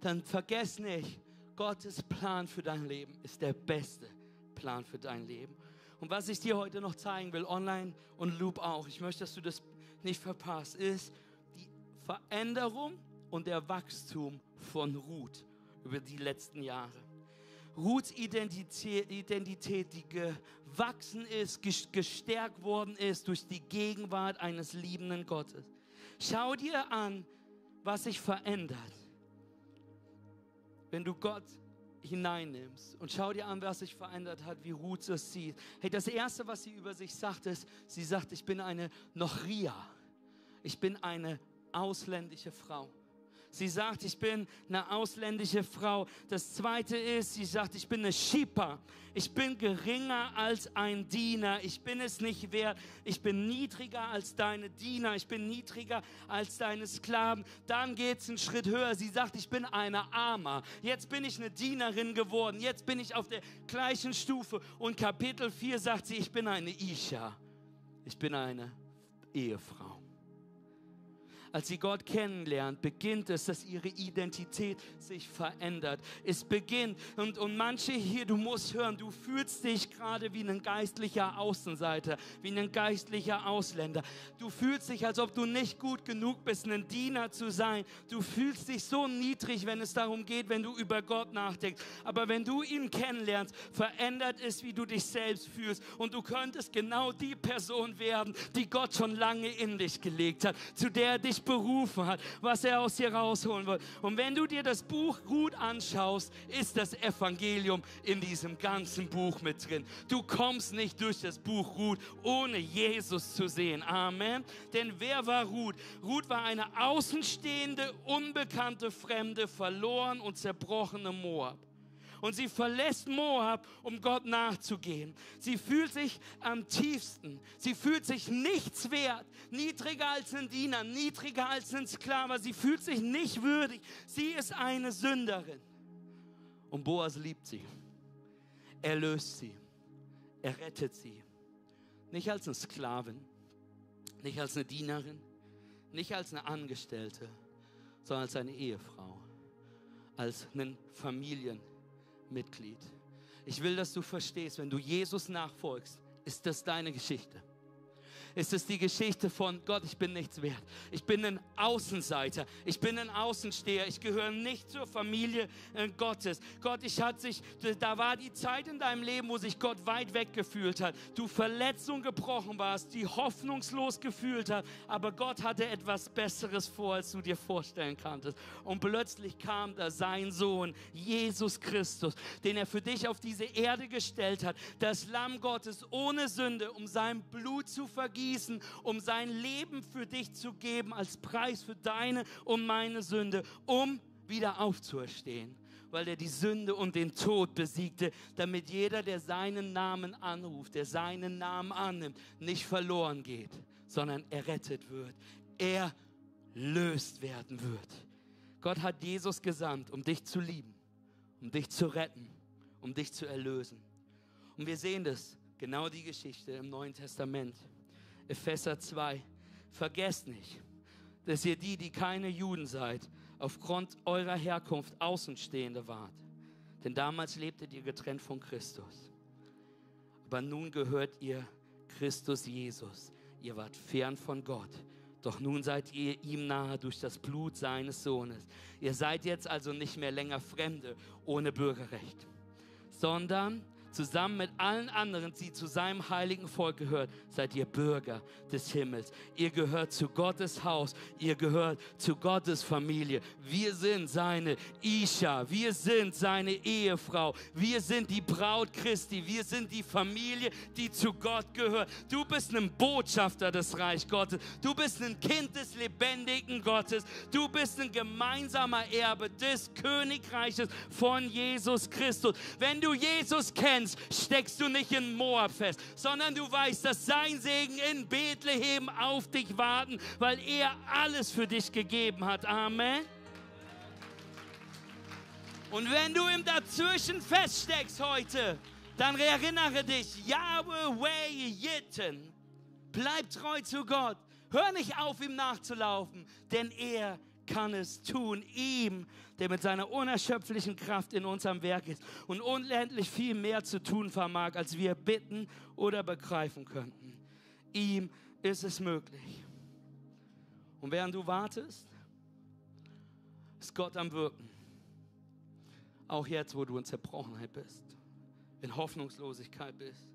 Dann vergess nicht, Gottes Plan für dein Leben ist der beste Plan für dein Leben. Und was ich dir heute noch zeigen will, online und Loop auch, ich möchte, dass du das nicht verpasst, ist die Veränderung und der Wachstum von Ruth über die letzten Jahre. Ruths Identität, Identität, die gewachsen ist, gestärkt worden ist durch die Gegenwart eines liebenden Gottes. Schau dir an, was sich verändert, wenn du Gott hineinnimmst und schau dir an, was sich verändert hat, wie Ruth es sieht. Hey, das Erste, was sie über sich sagt, ist, sie sagt, ich bin eine Nochria. Ich bin eine ausländische Frau. Sie sagt, ich bin eine ausländische Frau. Das zweite ist, sie sagt, ich bin eine Schieper. Ich bin geringer als ein Diener. Ich bin es nicht wert. Ich bin niedriger als deine Diener. Ich bin niedriger als deine Sklaven. Dann geht es einen Schritt höher. Sie sagt, ich bin eine Armer. Jetzt bin ich eine Dienerin geworden. Jetzt bin ich auf der gleichen Stufe. Und Kapitel 4 sagt sie, ich bin eine Isha. Ich bin eine Ehefrau als sie Gott kennenlernt, beginnt es, dass ihre Identität sich verändert. Es beginnt. Und, und manche hier, du musst hören, du fühlst dich gerade wie ein geistlicher Außenseiter, wie ein geistlicher Ausländer. Du fühlst dich, als ob du nicht gut genug bist, ein Diener zu sein. Du fühlst dich so niedrig, wenn es darum geht, wenn du über Gott nachdenkst. Aber wenn du ihn kennenlernst, verändert es, wie du dich selbst fühlst. Und du könntest genau die Person werden, die Gott schon lange in dich gelegt hat, zu der er dich berufen hat, was er aus dir rausholen will. Und wenn du dir das Buch gut anschaust, ist das Evangelium in diesem ganzen Buch mit drin. Du kommst nicht durch das Buch Ruth, ohne Jesus zu sehen. Amen. Denn wer war Ruth? Ruth war eine außenstehende, unbekannte Fremde, verloren und zerbrochene Moab und sie verlässt Moab, um Gott nachzugehen. Sie fühlt sich am tiefsten. Sie fühlt sich nichts wert, niedriger als ein Diener, niedriger als ein Sklave. Sie fühlt sich nicht würdig. Sie ist eine Sünderin. Und Boas liebt sie. Er löst sie. Er rettet sie. Nicht als eine Sklavin, nicht als eine Dienerin, nicht als eine Angestellte, sondern als eine Ehefrau, als einen Familienmitglied. Mitglied. Ich will, dass du verstehst, wenn du Jesus nachfolgst, ist das deine Geschichte ist es die Geschichte von Gott, ich bin nichts wert. Ich bin ein Außenseiter. Ich bin ein Außensteher. Ich gehöre nicht zur Familie äh, Gottes. Gott, ich hatte sich, da war die Zeit in deinem Leben, wo sich Gott weit weg gefühlt hat. Du verletzt und gebrochen warst, die hoffnungslos gefühlt hat. Aber Gott hatte etwas Besseres vor, als du dir vorstellen kanntest. Und plötzlich kam da sein Sohn, Jesus Christus, den er für dich auf diese Erde gestellt hat. Das Lamm Gottes ohne Sünde, um sein Blut zu vergeben vergießen, um sein Leben für dich zu geben als Preis für deine und meine Sünde, um wieder aufzuerstehen weil er die Sünde und den Tod besiegte, damit jeder, der seinen Namen anruft, der seinen Namen annimmt, nicht verloren geht, sondern errettet wird. Er löst werden wird. Gott hat Jesus gesandt, um dich zu lieben, um dich zu retten, um dich zu erlösen. Und wir sehen das, genau die Geschichte im Neuen Testament. Epheser 2. Vergesst nicht, dass ihr die, die keine Juden seid, aufgrund eurer Herkunft Außenstehende wart. Denn damals lebtet ihr getrennt von Christus. Aber nun gehört ihr Christus Jesus. Ihr wart fern von Gott. Doch nun seid ihr ihm nahe durch das Blut seines Sohnes. Ihr seid jetzt also nicht mehr länger Fremde ohne Bürgerrecht, sondern zusammen mit allen anderen, die zu seinem heiligen Volk gehört, seid ihr Bürger des Himmels. Ihr gehört zu Gottes Haus, ihr gehört zu Gottes Familie. Wir sind seine Isha, wir sind seine Ehefrau, wir sind die Braut Christi, wir sind die Familie, die zu Gott gehört. Du bist ein Botschafter des Reich Gottes, du bist ein Kind des lebendigen Gottes, du bist ein gemeinsamer Erbe des Königreiches von Jesus Christus. Wenn du Jesus kennst, steckst du nicht in Moab fest, sondern du weißt, dass sein Segen in Bethlehem auf dich warten, weil er alles für dich gegeben hat. Amen. Und wenn du im Dazwischen feststeckst heute, dann erinnere dich, Yahweh Yitten. Bleib treu zu Gott. Hör nicht auf, ihm nachzulaufen, denn er kann es tun. Ihm, der mit seiner unerschöpflichen Kraft in uns am Werk ist und unendlich viel mehr zu tun vermag, als wir bitten oder begreifen könnten. Ihm ist es möglich. Und während du wartest, ist Gott am Wirken. Auch jetzt, wo du in Zerbrochenheit bist, in Hoffnungslosigkeit bist,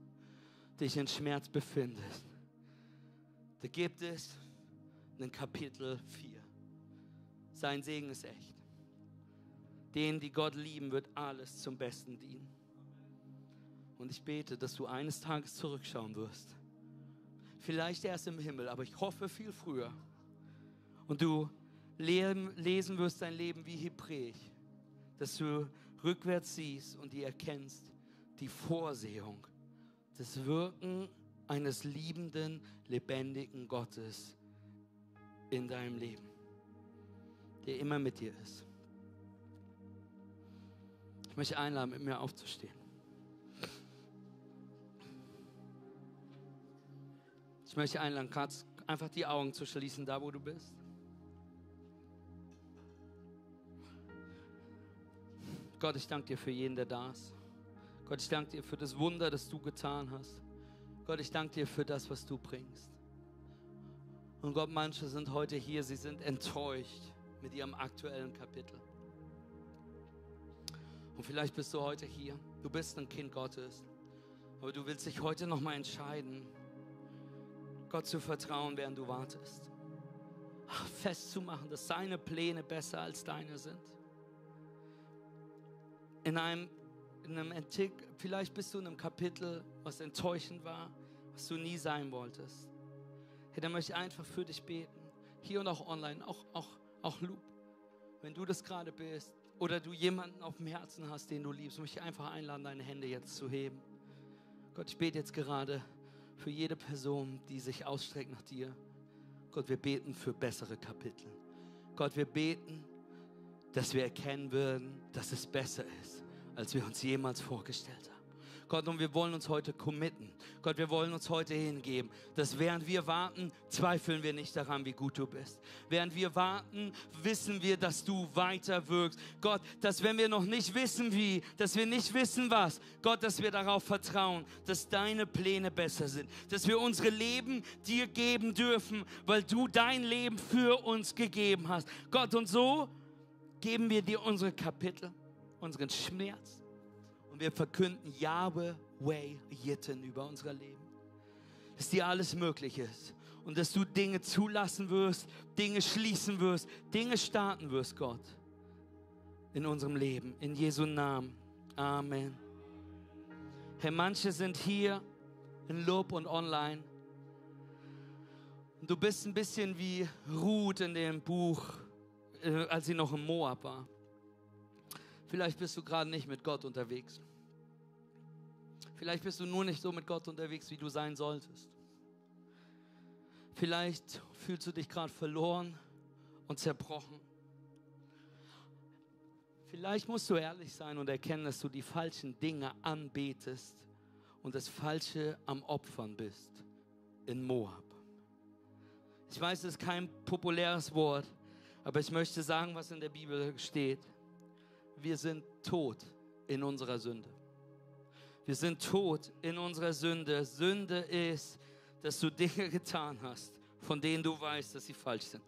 dich in Schmerz befindest, da gibt es ein Kapitel 4. Sein Segen ist echt. Denen, die Gott lieben, wird alles zum Besten dienen. Und ich bete, dass du eines Tages zurückschauen wirst. Vielleicht erst im Himmel, aber ich hoffe viel früher. Und du lesen wirst dein Leben wie Hebräisch, dass du rückwärts siehst und die erkennst, die Vorsehung, das Wirken eines liebenden, lebendigen Gottes in deinem Leben der immer mit dir ist. Ich möchte einladen, mit mir aufzustehen. Ich möchte einladen, einfach die Augen zu schließen, da wo du bist. Gott, ich danke dir für jeden, der da ist. Gott, ich danke dir für das Wunder, das du getan hast. Gott, ich danke dir für das, was du bringst. Und Gott, manche sind heute hier, sie sind enttäuscht mit ihrem aktuellen Kapitel. Und vielleicht bist du heute hier, du bist ein Kind Gottes, aber du willst dich heute nochmal entscheiden, Gott zu vertrauen, während du wartest. Festzumachen, dass seine Pläne besser als deine sind. In einem, in einem Antik, vielleicht bist du in einem Kapitel, was enttäuschend war, was du nie sein wolltest. Hey, dann möchte ich einfach für dich beten. Hier und auch online, auch, auch auch Loop, wenn du das gerade bist oder du jemanden auf dem Herzen hast, den du liebst, möchte ich einfach einladen, deine Hände jetzt zu heben. Gott, ich bete jetzt gerade für jede Person, die sich ausstreckt nach dir. Gott, wir beten für bessere Kapitel. Gott, wir beten, dass wir erkennen würden, dass es besser ist, als wir uns jemals vorgestellt haben. Gott, und wir wollen uns heute committen. Gott, wir wollen uns heute hingeben, dass während wir warten, zweifeln wir nicht daran, wie gut du bist. Während wir warten, wissen wir, dass du weiter wirkst. Gott, dass wenn wir noch nicht wissen, wie, dass wir nicht wissen, was, Gott, dass wir darauf vertrauen, dass deine Pläne besser sind. Dass wir unsere Leben dir geben dürfen, weil du dein Leben für uns gegeben hast. Gott, und so geben wir dir unsere Kapitel, unseren Schmerz, wir verkünden Yahweh Yitten über unser Leben. Dass dir alles möglich ist und dass du Dinge zulassen wirst, Dinge schließen wirst, Dinge starten wirst, Gott, in unserem Leben. In Jesu Namen. Amen. Herr, manche sind hier in Lob und online. Du bist ein bisschen wie Ruth in dem Buch, äh, als sie noch im Moab war. Vielleicht bist du gerade nicht mit Gott unterwegs. Vielleicht bist du nur nicht so mit Gott unterwegs, wie du sein solltest. Vielleicht fühlst du dich gerade verloren und zerbrochen. Vielleicht musst du ehrlich sein und erkennen, dass du die falschen Dinge anbetest und das Falsche am Opfern bist in Moab. Ich weiß, es ist kein populäres Wort, aber ich möchte sagen, was in der Bibel steht. Wir sind tot in unserer Sünde. Wir sind tot in unserer Sünde. Sünde ist, dass du Dinge getan hast, von denen du weißt, dass sie falsch sind.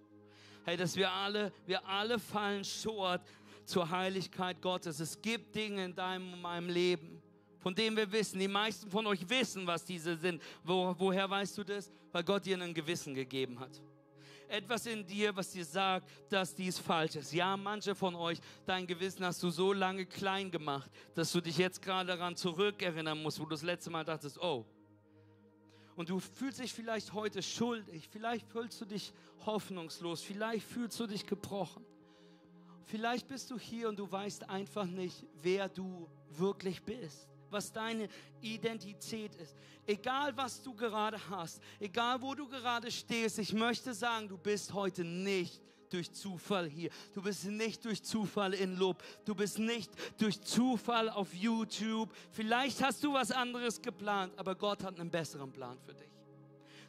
Hey, dass wir alle, wir alle fallen short zur Heiligkeit Gottes. Es gibt Dinge in deinem und meinem Leben, von denen wir wissen, die meisten von euch wissen, was diese sind. Wo, woher weißt du das? Weil Gott dir ein Gewissen gegeben hat etwas in dir, was dir sagt, dass dies falsch ist. Ja, manche von euch, dein Gewissen hast du so lange klein gemacht, dass du dich jetzt gerade daran zurückerinnern musst, wo du das letzte Mal dachtest, oh. Und du fühlst dich vielleicht heute schuldig, vielleicht fühlst du dich hoffnungslos, vielleicht fühlst du dich gebrochen. Vielleicht bist du hier und du weißt einfach nicht, wer du wirklich bist was deine Identität ist. Egal, was du gerade hast, egal, wo du gerade stehst, ich möchte sagen, du bist heute nicht durch Zufall hier. Du bist nicht durch Zufall in Lob. Du bist nicht durch Zufall auf YouTube. Vielleicht hast du was anderes geplant, aber Gott hat einen besseren Plan für dich.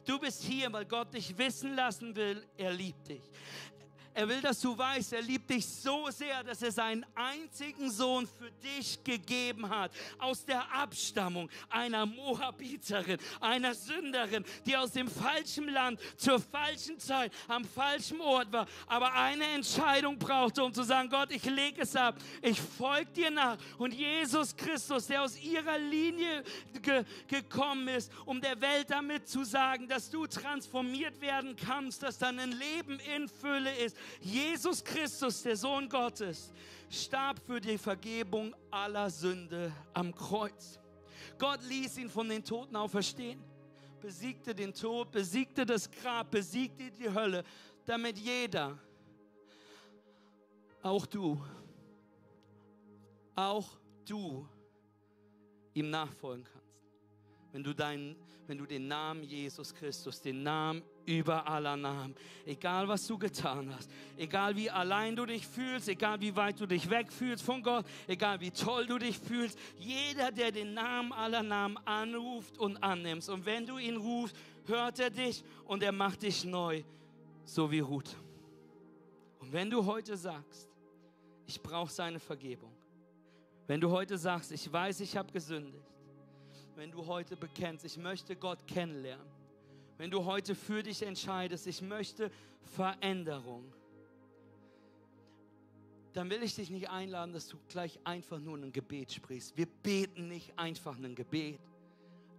Du bist hier, weil Gott dich wissen lassen will, er liebt dich. Er will, dass du weißt, er liebt dich so sehr, dass er seinen einzigen Sohn für dich gegeben hat. Aus der Abstammung einer Moabiterin, einer Sünderin, die aus dem falschen Land zur falschen Zeit am falschen Ort war, aber eine Entscheidung brauchte, um zu sagen, Gott, ich lege es ab, ich folge dir nach. Und Jesus Christus, der aus ihrer Linie ge gekommen ist, um der Welt damit zu sagen, dass du transformiert werden kannst, dass dann ein Leben in Fülle ist, Jesus Christus, der Sohn Gottes, starb für die Vergebung aller Sünde am Kreuz. Gott ließ ihn von den Toten auferstehen, besiegte den Tod, besiegte das Grab, besiegte die Hölle, damit jeder, auch du, auch du ihm nachfolgen kannst. Wenn du, dein, wenn du den Namen Jesus Christus, den Namen über aller Namen. Egal was du getan hast, egal wie allein du dich fühlst, egal wie weit du dich wegfühlst von Gott, egal wie toll du dich fühlst, jeder, der den Namen aller Namen anruft und annimmst. Und wenn du ihn rufst, hört er dich und er macht dich neu, so wie Ruth. Und wenn du heute sagst, ich brauche seine Vergebung, wenn du heute sagst, ich weiß, ich habe gesündigt, wenn du heute bekennst, ich möchte Gott kennenlernen, wenn du heute für dich entscheidest, ich möchte Veränderung, dann will ich dich nicht einladen, dass du gleich einfach nur ein Gebet sprichst. Wir beten nicht einfach ein Gebet.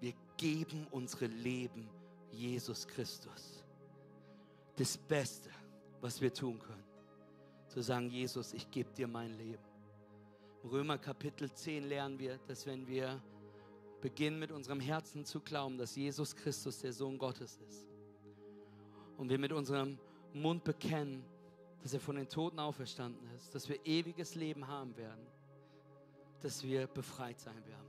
Wir geben unsere Leben Jesus Christus. Das Beste, was wir tun können, zu sagen, Jesus, ich gebe dir mein Leben. Im Römer Kapitel 10 lernen wir, dass wenn wir beginnen mit unserem Herzen zu glauben, dass Jesus Christus der Sohn Gottes ist. Und wir mit unserem Mund bekennen, dass er von den Toten auferstanden ist, dass wir ewiges Leben haben werden, dass wir befreit sein werden.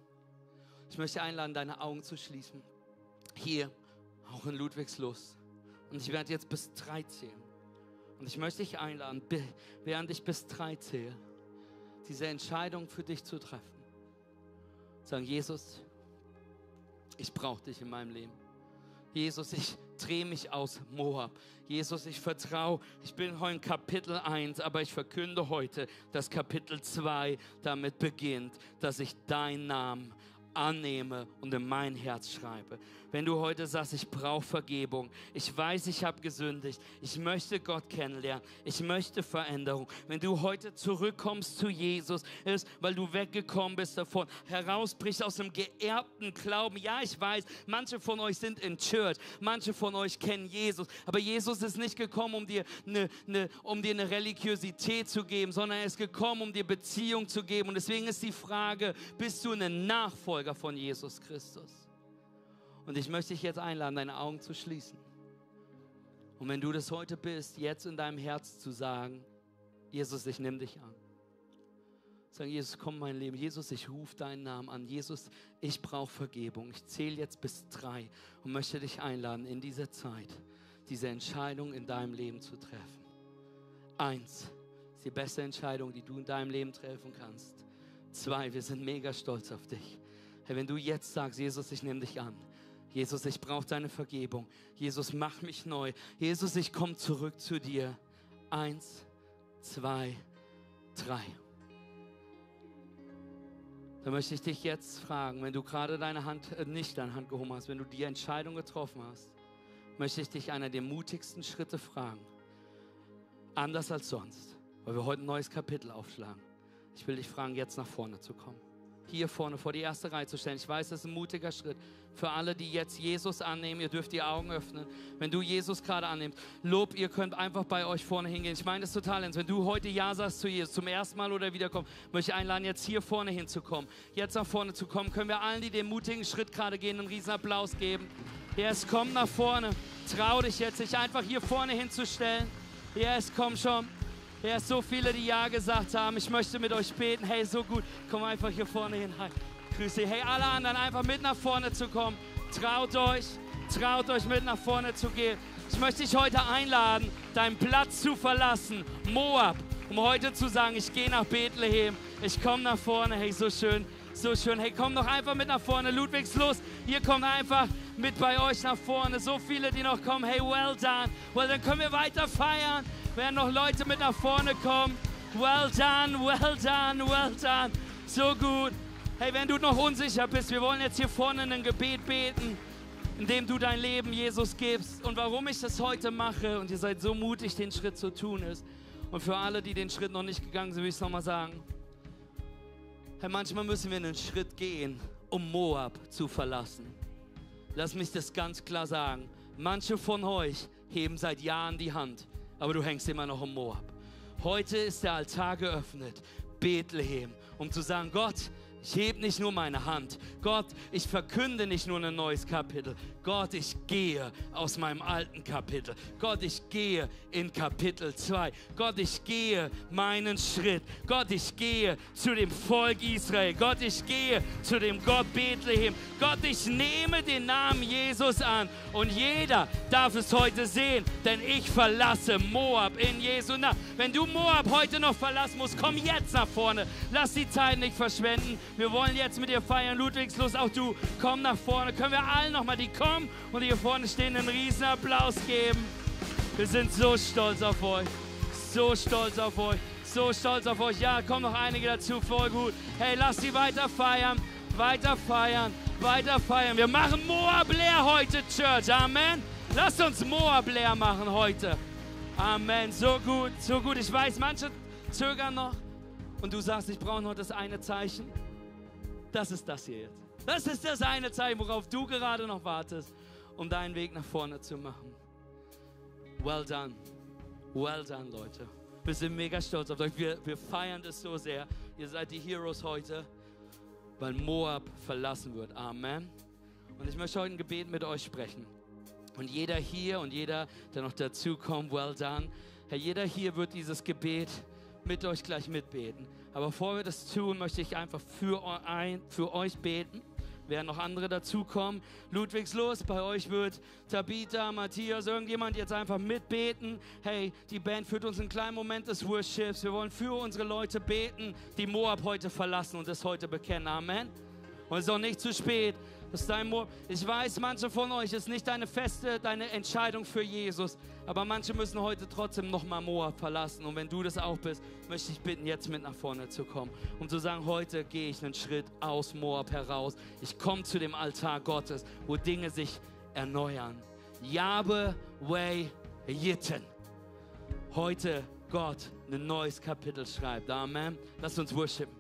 Ich möchte einladen, deine Augen zu schließen. Hier, auch in Ludwigslust. Und ich werde jetzt bis drei zählen. Und ich möchte dich einladen, während ich bis drei zähle, diese Entscheidung für dich zu treffen. Sagen, Jesus, ich brauche dich in meinem Leben. Jesus, ich drehe mich aus Moab. Jesus, ich vertraue, ich bin heute in Kapitel 1, aber ich verkünde heute, dass Kapitel 2 damit beginnt, dass ich deinen Namen annehme und in mein Herz schreibe. Wenn du heute sagst, ich brauche Vergebung, ich weiß, ich habe gesündigt, ich möchte Gott kennenlernen, ich möchte Veränderung. Wenn du heute zurückkommst zu Jesus, ist, weil du weggekommen bist davon, herausbrichst aus dem geerbten Glauben. Ja, ich weiß, manche von euch sind in Church, manche von euch kennen Jesus, aber Jesus ist nicht gekommen, um dir eine, eine, um dir eine Religiosität zu geben, sondern er ist gekommen, um dir Beziehung zu geben. Und deswegen ist die Frage, bist du ein Nachfolger von Jesus Christus? Und ich möchte dich jetzt einladen, deine Augen zu schließen. Und wenn du das heute bist, jetzt in deinem Herz zu sagen, Jesus, ich nehme dich an. Sagen, Jesus, komm in mein Leben. Jesus, ich rufe deinen Namen an. Jesus, ich brauche Vergebung. Ich zähle jetzt bis drei und möchte dich einladen, in dieser Zeit diese Entscheidung in deinem Leben zu treffen. Eins ist die beste Entscheidung, die du in deinem Leben treffen kannst. Zwei, wir sind mega stolz auf dich. Hey, wenn du jetzt sagst, Jesus, ich nehme dich an, Jesus, ich brauche deine Vergebung. Jesus, mach mich neu. Jesus, ich komme zurück zu dir. Eins, zwei, drei. Da möchte ich dich jetzt fragen, wenn du gerade deine Hand, äh, nicht deine Hand gehoben hast, wenn du die Entscheidung getroffen hast, möchte ich dich einer der mutigsten Schritte fragen. Anders als sonst, weil wir heute ein neues Kapitel aufschlagen. Ich will dich fragen, jetzt nach vorne zu kommen. Hier vorne vor die erste Reihe zu stellen. Ich weiß, das ist ein mutiger Schritt. Für alle, die jetzt Jesus annehmen, ihr dürft die Augen öffnen. Wenn du Jesus gerade annimmst, Lob, ihr könnt einfach bei euch vorne hingehen. Ich meine das total ernst. Wenn du heute Ja sagst zu Jesus, zum ersten Mal oder wiederkommen, möchte ich einladen, jetzt hier vorne hinzukommen. Jetzt nach vorne zu kommen, können wir allen, die den mutigen Schritt gerade gehen, einen riesen Applaus geben. Yes, komm nach vorne. Trau dich jetzt, dich einfach hier vorne hinzustellen. Yes, komm schon. Ja, so viele, die Ja gesagt haben. Ich möchte mit euch beten. Hey, so gut. Komm einfach hier vorne hin. Hi. Grüße. Hey, alle anderen, einfach mit nach vorne zu kommen. Traut euch, traut euch mit nach vorne zu gehen. Ich möchte dich heute einladen, deinen Platz zu verlassen. Moab, um heute zu sagen, ich gehe nach Bethlehem. Ich komme nach vorne. Hey, so schön, so schön. Hey, komm doch einfach mit nach vorne. Ludwigslust, ihr kommt einfach mit bei euch nach vorne. So viele, die noch kommen. Hey, well done. Well, dann können wir weiter feiern. Werden noch Leute mit nach vorne kommen. Well done, well done, well done. So gut. Hey, wenn du noch unsicher bist, wir wollen jetzt hier vorne ein Gebet beten, in dem du dein Leben Jesus gibst. Und warum ich das heute mache, und ihr seid so mutig, den Schritt zu tun, ist, und für alle, die den Schritt noch nicht gegangen sind, will ich es nochmal sagen. Hey, manchmal müssen wir einen Schritt gehen, um Moab zu verlassen. Lass mich das ganz klar sagen. Manche von euch heben seit Jahren die Hand aber du hängst immer noch im Moab. Heute ist der Altar geöffnet, Bethlehem, um zu sagen, Gott, ich hebe nicht nur meine Hand. Gott, ich verkünde nicht nur ein neues Kapitel. Gott, ich gehe aus meinem alten Kapitel. Gott, ich gehe in Kapitel 2. Gott, ich gehe meinen Schritt. Gott, ich gehe zu dem Volk Israel. Gott, ich gehe zu dem Gott Bethlehem. Gott, ich nehme den Namen Jesus an. Und jeder darf es heute sehen, denn ich verlasse Moab in Jesu Namen. Wenn du Moab heute noch verlassen musst, komm jetzt nach vorne. Lass die Zeit nicht verschwenden. Wir wollen jetzt mit dir feiern. Ludwigslust, auch du, komm nach vorne. Können wir allen nochmal, die kommen und hier vorne stehen, einen riesen Applaus geben. Wir sind so stolz auf euch. So stolz auf euch. So stolz auf euch. Ja, kommen noch einige dazu. Voll gut. Hey, lass sie weiter feiern. Weiter feiern. Weiter feiern. Wir machen Moab leer heute, Church. Amen. Lasst uns Moab leer machen heute. Amen. So gut, so gut. Ich weiß, manche zögern noch. Und du sagst, ich brauche noch das eine Zeichen. Das ist das hier jetzt. Das ist das eine Zeichen, worauf du gerade noch wartest, um deinen Weg nach vorne zu machen. Well done. Well done, Leute. Wir sind mega stolz auf euch. Wir, wir feiern das so sehr. Ihr seid die Heroes heute, weil Moab verlassen wird. Amen. Und ich möchte heute ein Gebet mit euch sprechen. Und jeder hier und jeder, der noch dazu kommt, well done. Herr, jeder hier wird dieses Gebet mit euch gleich mitbeten. Aber bevor wir das tun, möchte ich einfach für, ein, für euch beten. Werden noch andere dazukommen. Ludwigslos, bei euch wird Tabitha, Matthias, irgendjemand jetzt einfach mitbeten. Hey, die Band führt uns einen kleinen Moment des Worships. Wir wollen für unsere Leute beten, die Moab heute verlassen und das heute bekennen. Amen. Und es ist auch nicht zu spät. Das ist dein Mo ich weiß, manche von euch ist nicht deine feste, deine Entscheidung für Jesus, aber manche müssen heute trotzdem nochmal Moab verlassen. Und wenn du das auch bist, möchte ich bitten, jetzt mit nach vorne zu kommen und zu sagen, heute gehe ich einen Schritt aus Moab heraus. Ich komme zu dem Altar Gottes, wo Dinge sich erneuern. Jabe Way Yitten. Heute Gott ein neues Kapitel schreibt. Amen. Lass uns worshipen.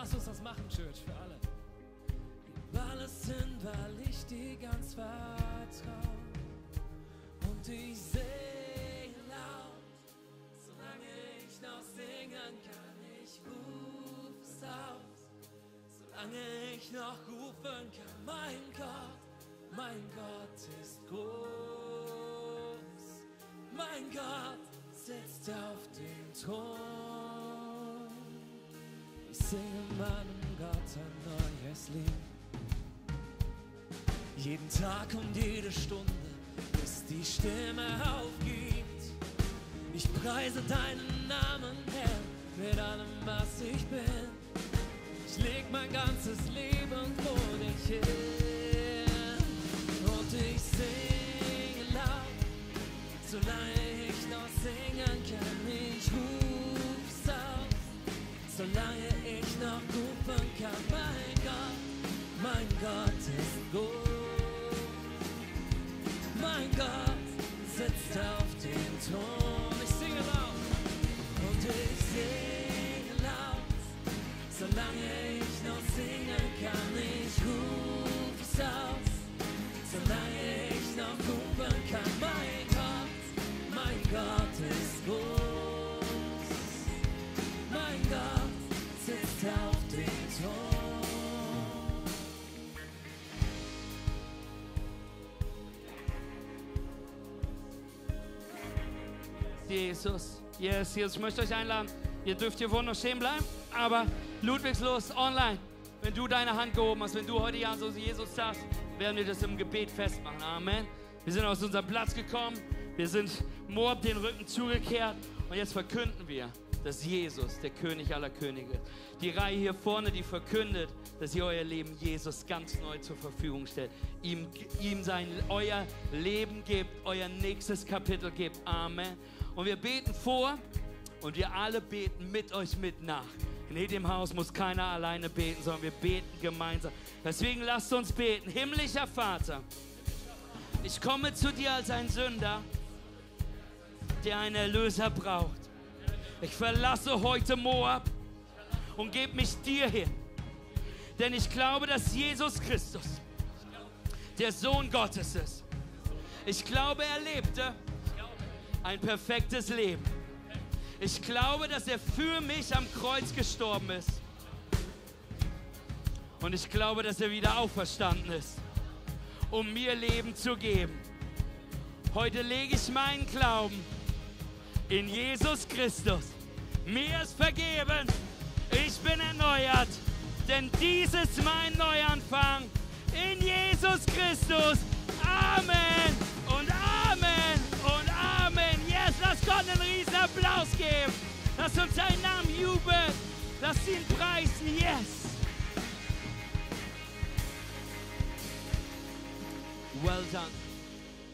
Lass uns das machen, Church, für alle. Gib alles hin, weil ich dir ganz vertraue. Und ich sehe laut, solange ich noch singen kann, ich rufe es aus. Solange ich noch rufen kann, mein Gott, mein Gott ist groß. Mein Gott sitzt auf dem Thron singe meinem Gott ein neues Lied. Jeden Tag und jede Stunde, bis die Stimme aufgibt. Ich preise deinen Namen, Herr, mit allem, was ich bin. Ich leg mein ganzes Leben vor dich hin. Und ich singe laut, solange ich noch singen kann. Ich ruf's aus, solange rufen kann, mein Gott, mein Gott ist gut. Mein Gott sitzt auf dem Thron. Jesus. Yes, Jesus. Ich möchte euch einladen. Ihr dürft hier vorne noch stehen bleiben, aber Ludwigslos online. Wenn du deine Hand gehoben hast, wenn du heute ja so Jesus sagst, werden wir das im Gebet festmachen. Amen. Wir sind aus unserem Platz gekommen. Wir sind Moab den Rücken zugekehrt und jetzt verkünden wir, dass Jesus der König aller Könige ist. Die Reihe hier vorne, die verkündet, dass ihr euer Leben Jesus ganz neu zur Verfügung stellt. Ihm, ihm sein, euer Leben gebt, euer nächstes Kapitel gebt. Amen. Und wir beten vor und wir alle beten mit euch mit nach. In dem Haus muss keiner alleine beten, sondern wir beten gemeinsam. Deswegen lasst uns beten. Himmlischer Vater, ich komme zu dir als ein Sünder, der einen Erlöser braucht. Ich verlasse heute Moab und gebe mich dir hin. Denn ich glaube, dass Jesus Christus der Sohn Gottes ist. Ich glaube, er lebte ein perfektes Leben. Ich glaube, dass er für mich am Kreuz gestorben ist. Und ich glaube, dass er wieder auferstanden ist, um mir Leben zu geben. Heute lege ich meinen Glauben in Jesus Christus. Mir ist vergeben, ich bin erneuert, denn dies ist mein Neuanfang in Jesus Christus. Amen und Amen Amen. Yes, lass Gott einen riesen Applaus geben. Lass uns seinen Namen jubeln. Lass ihn preisen. Yes. Well done.